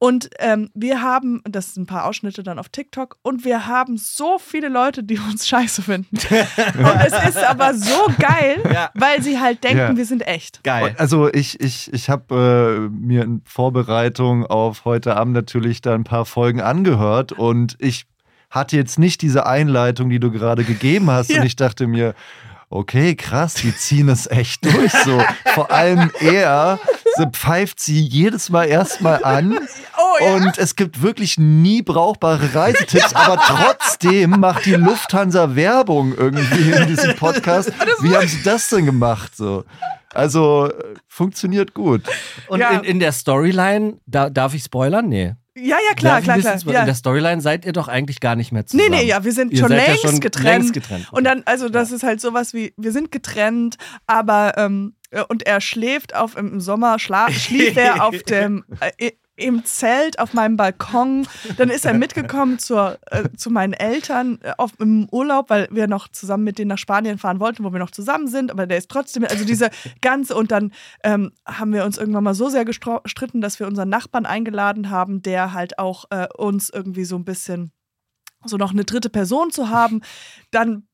[SPEAKER 3] Und ähm, wir haben, das sind ein paar Ausschnitte dann auf TikTok, und wir haben so viele Leute, die uns scheiße finden. [laughs] und es ist aber so geil,
[SPEAKER 2] Ja.
[SPEAKER 3] weil sie halt denken,
[SPEAKER 1] Ja.
[SPEAKER 3] wir sind echt.
[SPEAKER 2] Geil.
[SPEAKER 1] Also ich, ich, ich habe äh, mir in Vorbereitung auf heute Abend natürlich da ein paar Folgen angehört und ich hatte jetzt nicht diese Einleitung, die du gerade gegeben hast
[SPEAKER 3] Ja.
[SPEAKER 1] und ich dachte mir, okay, krass, die ziehen es echt durch so. Vor allem er, sie pfeift sie jedes Mal erstmal an
[SPEAKER 3] Oh ja.
[SPEAKER 1] und es gibt wirklich nie brauchbare Reisetipps, aber trotzdem macht die Lufthansa Werbung irgendwie in diesem Podcast. Wie haben sie das denn gemacht so? Also äh, funktioniert gut.
[SPEAKER 2] Und
[SPEAKER 3] Ja.
[SPEAKER 2] in, in der Storyline, da, darf ich spoilern? Nee.
[SPEAKER 3] Ja, ja, klar, klar, klar. Ja.
[SPEAKER 2] In der Storyline seid ihr doch eigentlich gar nicht mehr
[SPEAKER 3] Nee,
[SPEAKER 2] zusammen.
[SPEAKER 3] nee, ja, wir sind
[SPEAKER 2] Ihr
[SPEAKER 3] schon
[SPEAKER 2] seid ja
[SPEAKER 3] längst,
[SPEAKER 2] schon
[SPEAKER 3] getrennt.
[SPEAKER 2] längst getrennt.
[SPEAKER 3] Und dann, also das ist halt sowas wie, wir sind getrennt, aber ähm, äh, und er schläft auf im Sommer, schla schlief er auf [laughs] dem äh, im Zelt auf meinem Balkon. Dann ist er mitgekommen zur, äh, zu meinen Eltern äh, auf, im Urlaub, weil wir noch zusammen mit denen nach Spanien fahren wollten, wo wir noch zusammen sind. Aber der ist trotzdem, also diese ganze, und dann ähm, haben wir uns irgendwann mal so sehr gestritten, dass wir unseren Nachbarn eingeladen haben, der halt auch äh, uns irgendwie so ein bisschen so noch eine dritte Person zu haben. Dann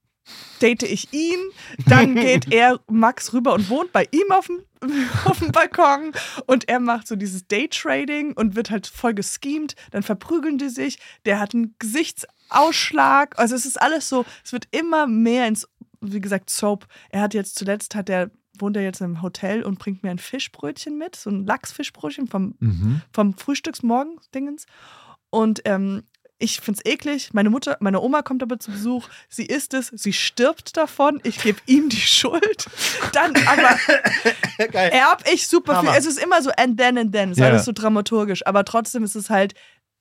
[SPEAKER 3] date ich ihn, dann [laughs] geht er, Max, rüber und wohnt bei ihm auf dem, [laughs] auf dem Balkon und er macht so dieses Daytrading und wird halt voll geschemt, dann verprügeln die sich, der hat einen Gesichtsausschlag, also es ist alles so, es wird immer mehr ins, wie gesagt, Soap. Er hat jetzt zuletzt, hat er, wohnt er jetzt im Hotel und bringt mir ein Fischbrötchen mit, so ein Lachsfischbrötchen vom
[SPEAKER 1] Mhm.
[SPEAKER 3] vom Frühstücksmorgen-Dingens. Und ähm, ich finde es eklig. Meine Mutter, meine Oma kommt aber zu Besuch. Sie isst es, sie stirbt davon. Ich gebe ihm die Schuld. Dann aber [laughs] erb ich super viel.
[SPEAKER 2] Hammer.
[SPEAKER 3] Es ist immer so and then and then. Es ist
[SPEAKER 1] Ja.
[SPEAKER 3] alles so dramaturgisch. Aber trotzdem ist es halt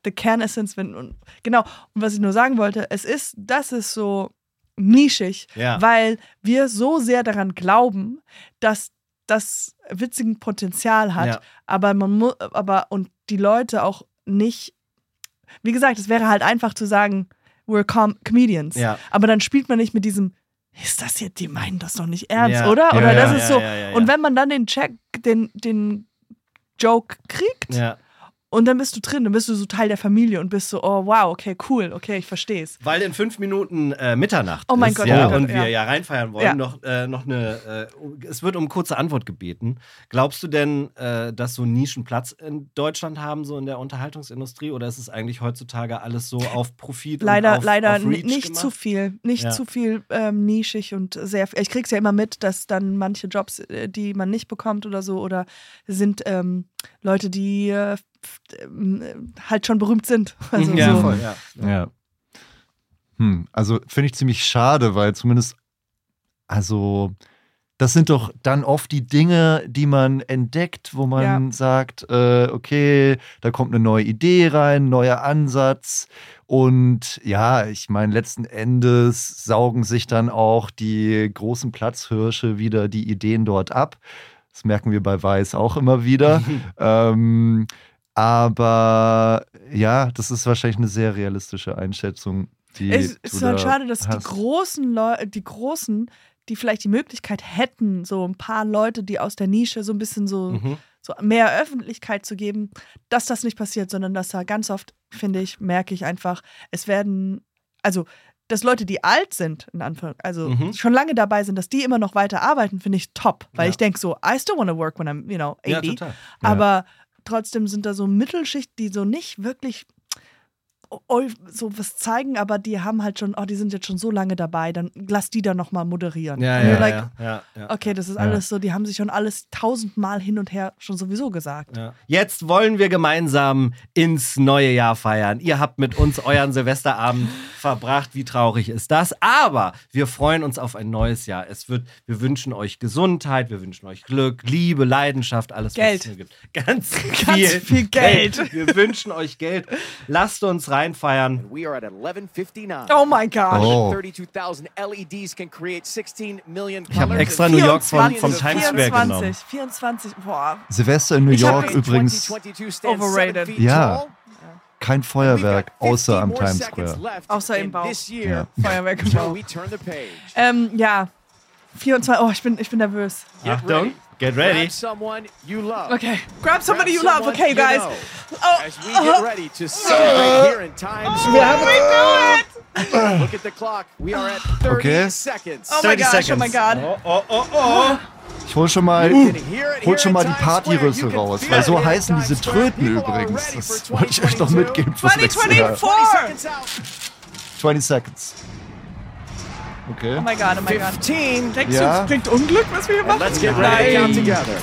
[SPEAKER 3] the Kernessence. Wenn, und, genau. Und was ich nur sagen wollte, es ist, das ist so nischig,
[SPEAKER 2] Ja.
[SPEAKER 3] weil wir so sehr daran glauben, dass das witzigen Potenzial hat,
[SPEAKER 2] Ja.
[SPEAKER 3] aber man muss, aber und die Leute auch nicht, wie gesagt, es wäre halt einfach zu sagen, we're com comedians,
[SPEAKER 2] Ja.
[SPEAKER 3] aber dann spielt man nicht mit diesem, ist das jetzt, die meinen das doch nicht ernst,
[SPEAKER 2] Ja.
[SPEAKER 3] oder? Oder
[SPEAKER 1] ja,
[SPEAKER 3] das ist so, und wenn man dann den Check, den, den Joke kriegt. Und dann bist du drin, dann bist du so Teil der Familie und bist so, oh wow, okay, cool, okay, ich versteh's.
[SPEAKER 2] Weil in fünf Minuten äh, Mitternacht
[SPEAKER 3] Oh mein
[SPEAKER 2] ist,
[SPEAKER 3] Gott,
[SPEAKER 2] ja,
[SPEAKER 3] oh
[SPEAKER 2] und wir
[SPEAKER 3] ja.
[SPEAKER 2] reinfeiern wollen,
[SPEAKER 3] Ja.
[SPEAKER 2] noch, äh, noch eine, äh, es wird um kurze Antwort gebeten. Glaubst du denn, äh, dass so Nischen Platz in Deutschland haben, so in der Unterhaltungsindustrie, oder ist es eigentlich heutzutage alles so auf Profit
[SPEAKER 3] Leider,
[SPEAKER 2] und auf,
[SPEAKER 3] leider
[SPEAKER 2] auf Reach
[SPEAKER 3] nicht
[SPEAKER 2] gemacht?
[SPEAKER 3] zu viel. Nicht
[SPEAKER 2] Ja.
[SPEAKER 3] zu viel ähm, nischig und sehr. Ich krieg's ja immer mit, dass dann manche Jobs, äh, die man nicht bekommt oder so, oder sind ähm, Leute, die äh, ähm, halt schon berühmt sind. [laughs] Also
[SPEAKER 2] ja,
[SPEAKER 3] so.
[SPEAKER 2] voll, ja.
[SPEAKER 1] Ja. Hm, also finde ich ziemlich schade, weil zumindest, also, das sind doch dann oft die Dinge, die man entdeckt, wo man sagt, äh, okay, da kommt eine neue Idee rein, neuer Ansatz. Und ja, ich meine, letzten Endes saugen sich dann auch die großen Platzhirsche wieder die Ideen dort ab. Das merken wir bei Weiß auch immer wieder. [laughs] ähm, aber ja, das ist wahrscheinlich eine sehr realistische Einschätzung. Die
[SPEAKER 3] Es ist halt
[SPEAKER 1] da
[SPEAKER 3] schade, dass die großen Leute, die großen, die vielleicht die Möglichkeit hätten, so ein paar Leute, die aus der Nische so ein bisschen so,
[SPEAKER 2] Mhm.
[SPEAKER 3] so mehr Öffentlichkeit zu geben, dass das nicht passiert, sondern dass da ganz oft, finde ich, merke ich einfach, es werden, also dass Leute, die alt sind, in Anführung, also
[SPEAKER 2] Mhm.
[SPEAKER 3] schon lange dabei sind, dass die immer noch weiter arbeiten, finde ich top. Weil
[SPEAKER 2] Ja.
[SPEAKER 3] ich denke so, I still want to work when I'm, you know, 80.
[SPEAKER 2] Ja, total.
[SPEAKER 3] Aber trotzdem sind da so Mittelschicht, die so nicht wirklich so was zeigen, aber die haben halt schon, oh, die sind jetzt schon so lange dabei, dann lass die da nochmal moderieren.
[SPEAKER 2] Ja, ja,
[SPEAKER 3] like,
[SPEAKER 2] ja, ja.
[SPEAKER 3] Okay, das ist
[SPEAKER 1] Ja.
[SPEAKER 3] alles so, die haben sich schon alles tausendmal hin und her schon sowieso gesagt.
[SPEAKER 2] Ja. Jetzt wollen wir gemeinsam ins neue Jahr feiern. Ihr habt mit uns euren Silvesterabend [laughs] verbracht. Wie traurig ist das? Aber wir freuen uns auf ein neues Jahr. Es wird, wir wünschen euch Gesundheit, wir wünschen euch Glück, Liebe, Leidenschaft, alles,
[SPEAKER 3] Geld.
[SPEAKER 2] was es nur gibt. Ganz viel,
[SPEAKER 3] viel Geld.
[SPEAKER 2] Wir wünschen euch Geld. Lasst uns reinfeiern.
[SPEAKER 4] And we are at 11:59.
[SPEAKER 3] Oh my gosh.
[SPEAKER 1] Oh.
[SPEAKER 4] 32,000 LEDs can create 16 million
[SPEAKER 2] Ich hab
[SPEAKER 4] colors
[SPEAKER 2] extra New York von-
[SPEAKER 4] 24
[SPEAKER 2] vom Times Square
[SPEAKER 3] 24,
[SPEAKER 2] genommen.
[SPEAKER 3] 24, boah.
[SPEAKER 1] Silvester in New York übrigens
[SPEAKER 4] 2022 stands
[SPEAKER 3] Overrated.
[SPEAKER 1] Ja. kein Feuerwerk,
[SPEAKER 4] got 50
[SPEAKER 1] außer am Times Square.
[SPEAKER 3] Außer im.
[SPEAKER 4] This year [laughs]
[SPEAKER 3] Feuerwerk im
[SPEAKER 4] page.
[SPEAKER 3] Ähm, ja. 24, oh, ich bin, ich bin nervös.
[SPEAKER 2] Achtung. Get ready.
[SPEAKER 4] Grab someone you love.
[SPEAKER 3] Okay, grab somebody
[SPEAKER 4] Grab
[SPEAKER 3] you love, okay, you guys.
[SPEAKER 4] know.
[SPEAKER 3] Oh,
[SPEAKER 4] As we get ready to celebrate here in Times Square. Look at the clock. We are at 30
[SPEAKER 1] Okay.
[SPEAKER 4] seconds.
[SPEAKER 3] oh my
[SPEAKER 2] 30
[SPEAKER 3] gosh, oh my god.
[SPEAKER 2] Oh, oh, oh, oh.
[SPEAKER 1] Ich hol schon mal,
[SPEAKER 4] and
[SPEAKER 1] hol schon mal die. Partyrüssel raus, weil so
[SPEAKER 4] it
[SPEAKER 1] heißen diese. Tröten übrigens. Das wollte ich euch noch
[SPEAKER 4] 2022.
[SPEAKER 1] mitgeben fürs nächste Jahr.
[SPEAKER 3] 2024.
[SPEAKER 4] 20 seconds out.
[SPEAKER 1] 20 seconds. Okay.
[SPEAKER 3] Oh my god, oh my god.
[SPEAKER 4] 15.
[SPEAKER 3] Denkst
[SPEAKER 1] Ja.
[SPEAKER 3] du, es bringt Unglück, was wir hier
[SPEAKER 4] And
[SPEAKER 3] machen?
[SPEAKER 4] let's get ready to count
[SPEAKER 3] Nein.
[SPEAKER 4] together.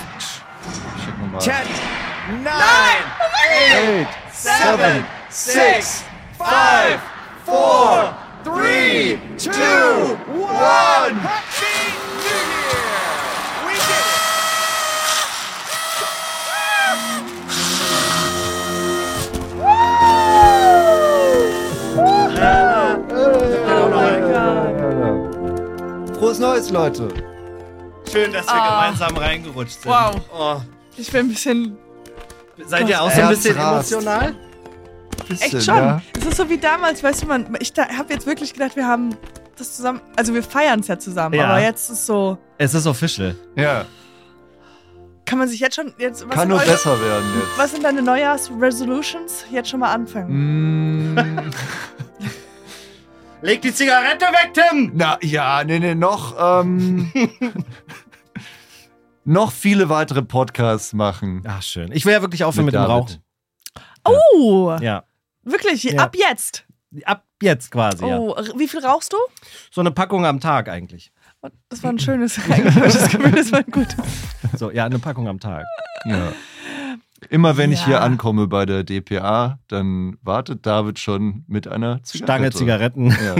[SPEAKER 1] Schicken wir mal.
[SPEAKER 4] 10, 9,
[SPEAKER 1] Eight, seven,
[SPEAKER 4] six, five, four, three, two, one. Happy New Year! We did it!
[SPEAKER 1] Tschüss, Leute.
[SPEAKER 2] Schön, dass wir
[SPEAKER 3] Ah.
[SPEAKER 2] gemeinsam reingerutscht sind.
[SPEAKER 3] Wow.
[SPEAKER 2] Oh.
[SPEAKER 3] Ich bin ein bisschen.
[SPEAKER 2] Seid ihr auch so ein bisschen
[SPEAKER 1] Herzrast.
[SPEAKER 2] emotional?
[SPEAKER 1] Bisschen,
[SPEAKER 3] Echt schon.
[SPEAKER 1] Ja.
[SPEAKER 3] Es ist so wie damals, weißt du, man, ich da, habe jetzt wirklich gedacht, wir haben das zusammen. Also wir feiern es ja zusammen,
[SPEAKER 2] Ja.
[SPEAKER 3] aber jetzt ist so.
[SPEAKER 2] Es ist official.
[SPEAKER 1] ja.
[SPEAKER 3] Kann man sich jetzt schon. Jetzt, was,
[SPEAKER 1] Kann nur
[SPEAKER 3] eure-
[SPEAKER 1] besser werden jetzt.
[SPEAKER 3] was sind deine Neujahrs-Resolutions? Jetzt schon mal anfangen.
[SPEAKER 1] Mm, [laughs]
[SPEAKER 2] Leg die Zigarette weg, Tim!
[SPEAKER 1] na ja, nee, nee, noch, ähm, [laughs] noch viele weitere Podcasts machen.
[SPEAKER 2] Ach, schön. Ich will ja wirklich aufhören mit,
[SPEAKER 1] Mit
[SPEAKER 2] dem. Rauchen.
[SPEAKER 3] Oh!
[SPEAKER 2] Ja.
[SPEAKER 3] Wirklich,
[SPEAKER 2] Ja.
[SPEAKER 3] ab jetzt.
[SPEAKER 2] Ab jetzt quasi, ja.
[SPEAKER 3] Oh, r- wie viel rauchst du?
[SPEAKER 2] So eine Packung am Tag eigentlich.
[SPEAKER 3] Das war ein schönes, [laughs] eingebautes Gefühl, das war gut.
[SPEAKER 2] So, ja, eine Packung am Tag.
[SPEAKER 1] Ja. [laughs] Immer wenn ich
[SPEAKER 3] Ja.
[SPEAKER 1] hier ankomme bei der DPA, dann wartet David schon mit einer Zigarette.
[SPEAKER 2] Stange Zigaretten.
[SPEAKER 1] Ja.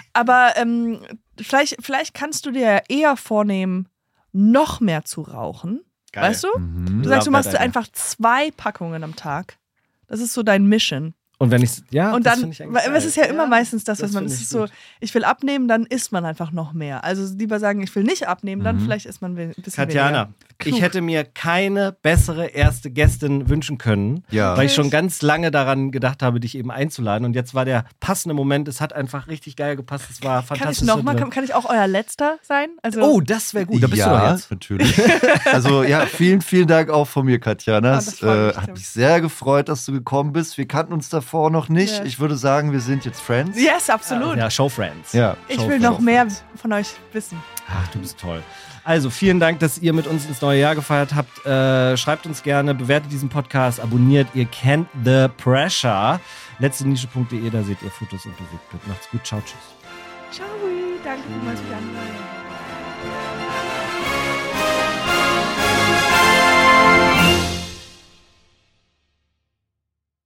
[SPEAKER 1] [laughs]
[SPEAKER 3] Aber ähm, vielleicht, vielleicht kannst du dir eher vornehmen, noch mehr zu rauchen.
[SPEAKER 2] Geil.
[SPEAKER 3] Weißt du?
[SPEAKER 1] Mhm.
[SPEAKER 3] Du sagst, du machst einfach zwei Packungen am Tag. Das ist so dein Mission.
[SPEAKER 2] Und wenn ich ja,
[SPEAKER 3] Und
[SPEAKER 2] das
[SPEAKER 3] dann,
[SPEAKER 2] ich
[SPEAKER 3] weil es ist ja immer meistens das,
[SPEAKER 2] das
[SPEAKER 3] was man,
[SPEAKER 2] find
[SPEAKER 3] es
[SPEAKER 2] ich
[SPEAKER 3] ist so, ich will abnehmen, dann isst man einfach noch mehr. Also lieber sagen, ich will nicht abnehmen, dann
[SPEAKER 1] Mhm.
[SPEAKER 3] vielleicht isst man ein bisschen
[SPEAKER 2] Katjana,
[SPEAKER 3] weniger.
[SPEAKER 2] Ich
[SPEAKER 3] Klug.
[SPEAKER 2] hätte mir keine bessere erste Gästin wünschen können,
[SPEAKER 1] Ja.
[SPEAKER 2] weil ich schon ganz lange daran gedacht habe, dich eben einzuladen. Und jetzt war der passende Moment. Es hat einfach richtig geil gepasst. Es war
[SPEAKER 3] Kann ich
[SPEAKER 2] fantastisch.
[SPEAKER 3] noch mal, kann, kann ich auch euer letzter sein? Also,
[SPEAKER 2] oh, das wäre gut. Da bist du doch
[SPEAKER 1] ja,
[SPEAKER 2] jetzt.
[SPEAKER 1] natürlich. also ja, vielen, vielen Dank auch von mir, Katjana.
[SPEAKER 3] Ah,
[SPEAKER 1] Es
[SPEAKER 3] das freut
[SPEAKER 1] äh,
[SPEAKER 3] mich,
[SPEAKER 1] hat mich sehr gefreut, dass du gekommen bist. Wir kannten uns davor noch nicht.
[SPEAKER 3] Ja.
[SPEAKER 1] Ich würde sagen, wir sind jetzt Friends.
[SPEAKER 3] yes, absolut.
[SPEAKER 2] Ja, Showfriends.
[SPEAKER 1] Ja.
[SPEAKER 3] ich
[SPEAKER 2] Show
[SPEAKER 3] will
[SPEAKER 2] Friends.
[SPEAKER 3] noch mehr von euch wissen.
[SPEAKER 2] Ach, du bist toll. Also, vielen Dank, dass ihr mit uns ins neue Jahr gefeiert habt. Äh, schreibt uns gerne, bewertet diesen Podcast, abonniert. Ihr kennt The Pressure. Letztenische.de, da seht ihr Fotos und Bewegtbild. Macht's gut. Ciao, tschüss.
[SPEAKER 3] Ciao, danke vielmals für die.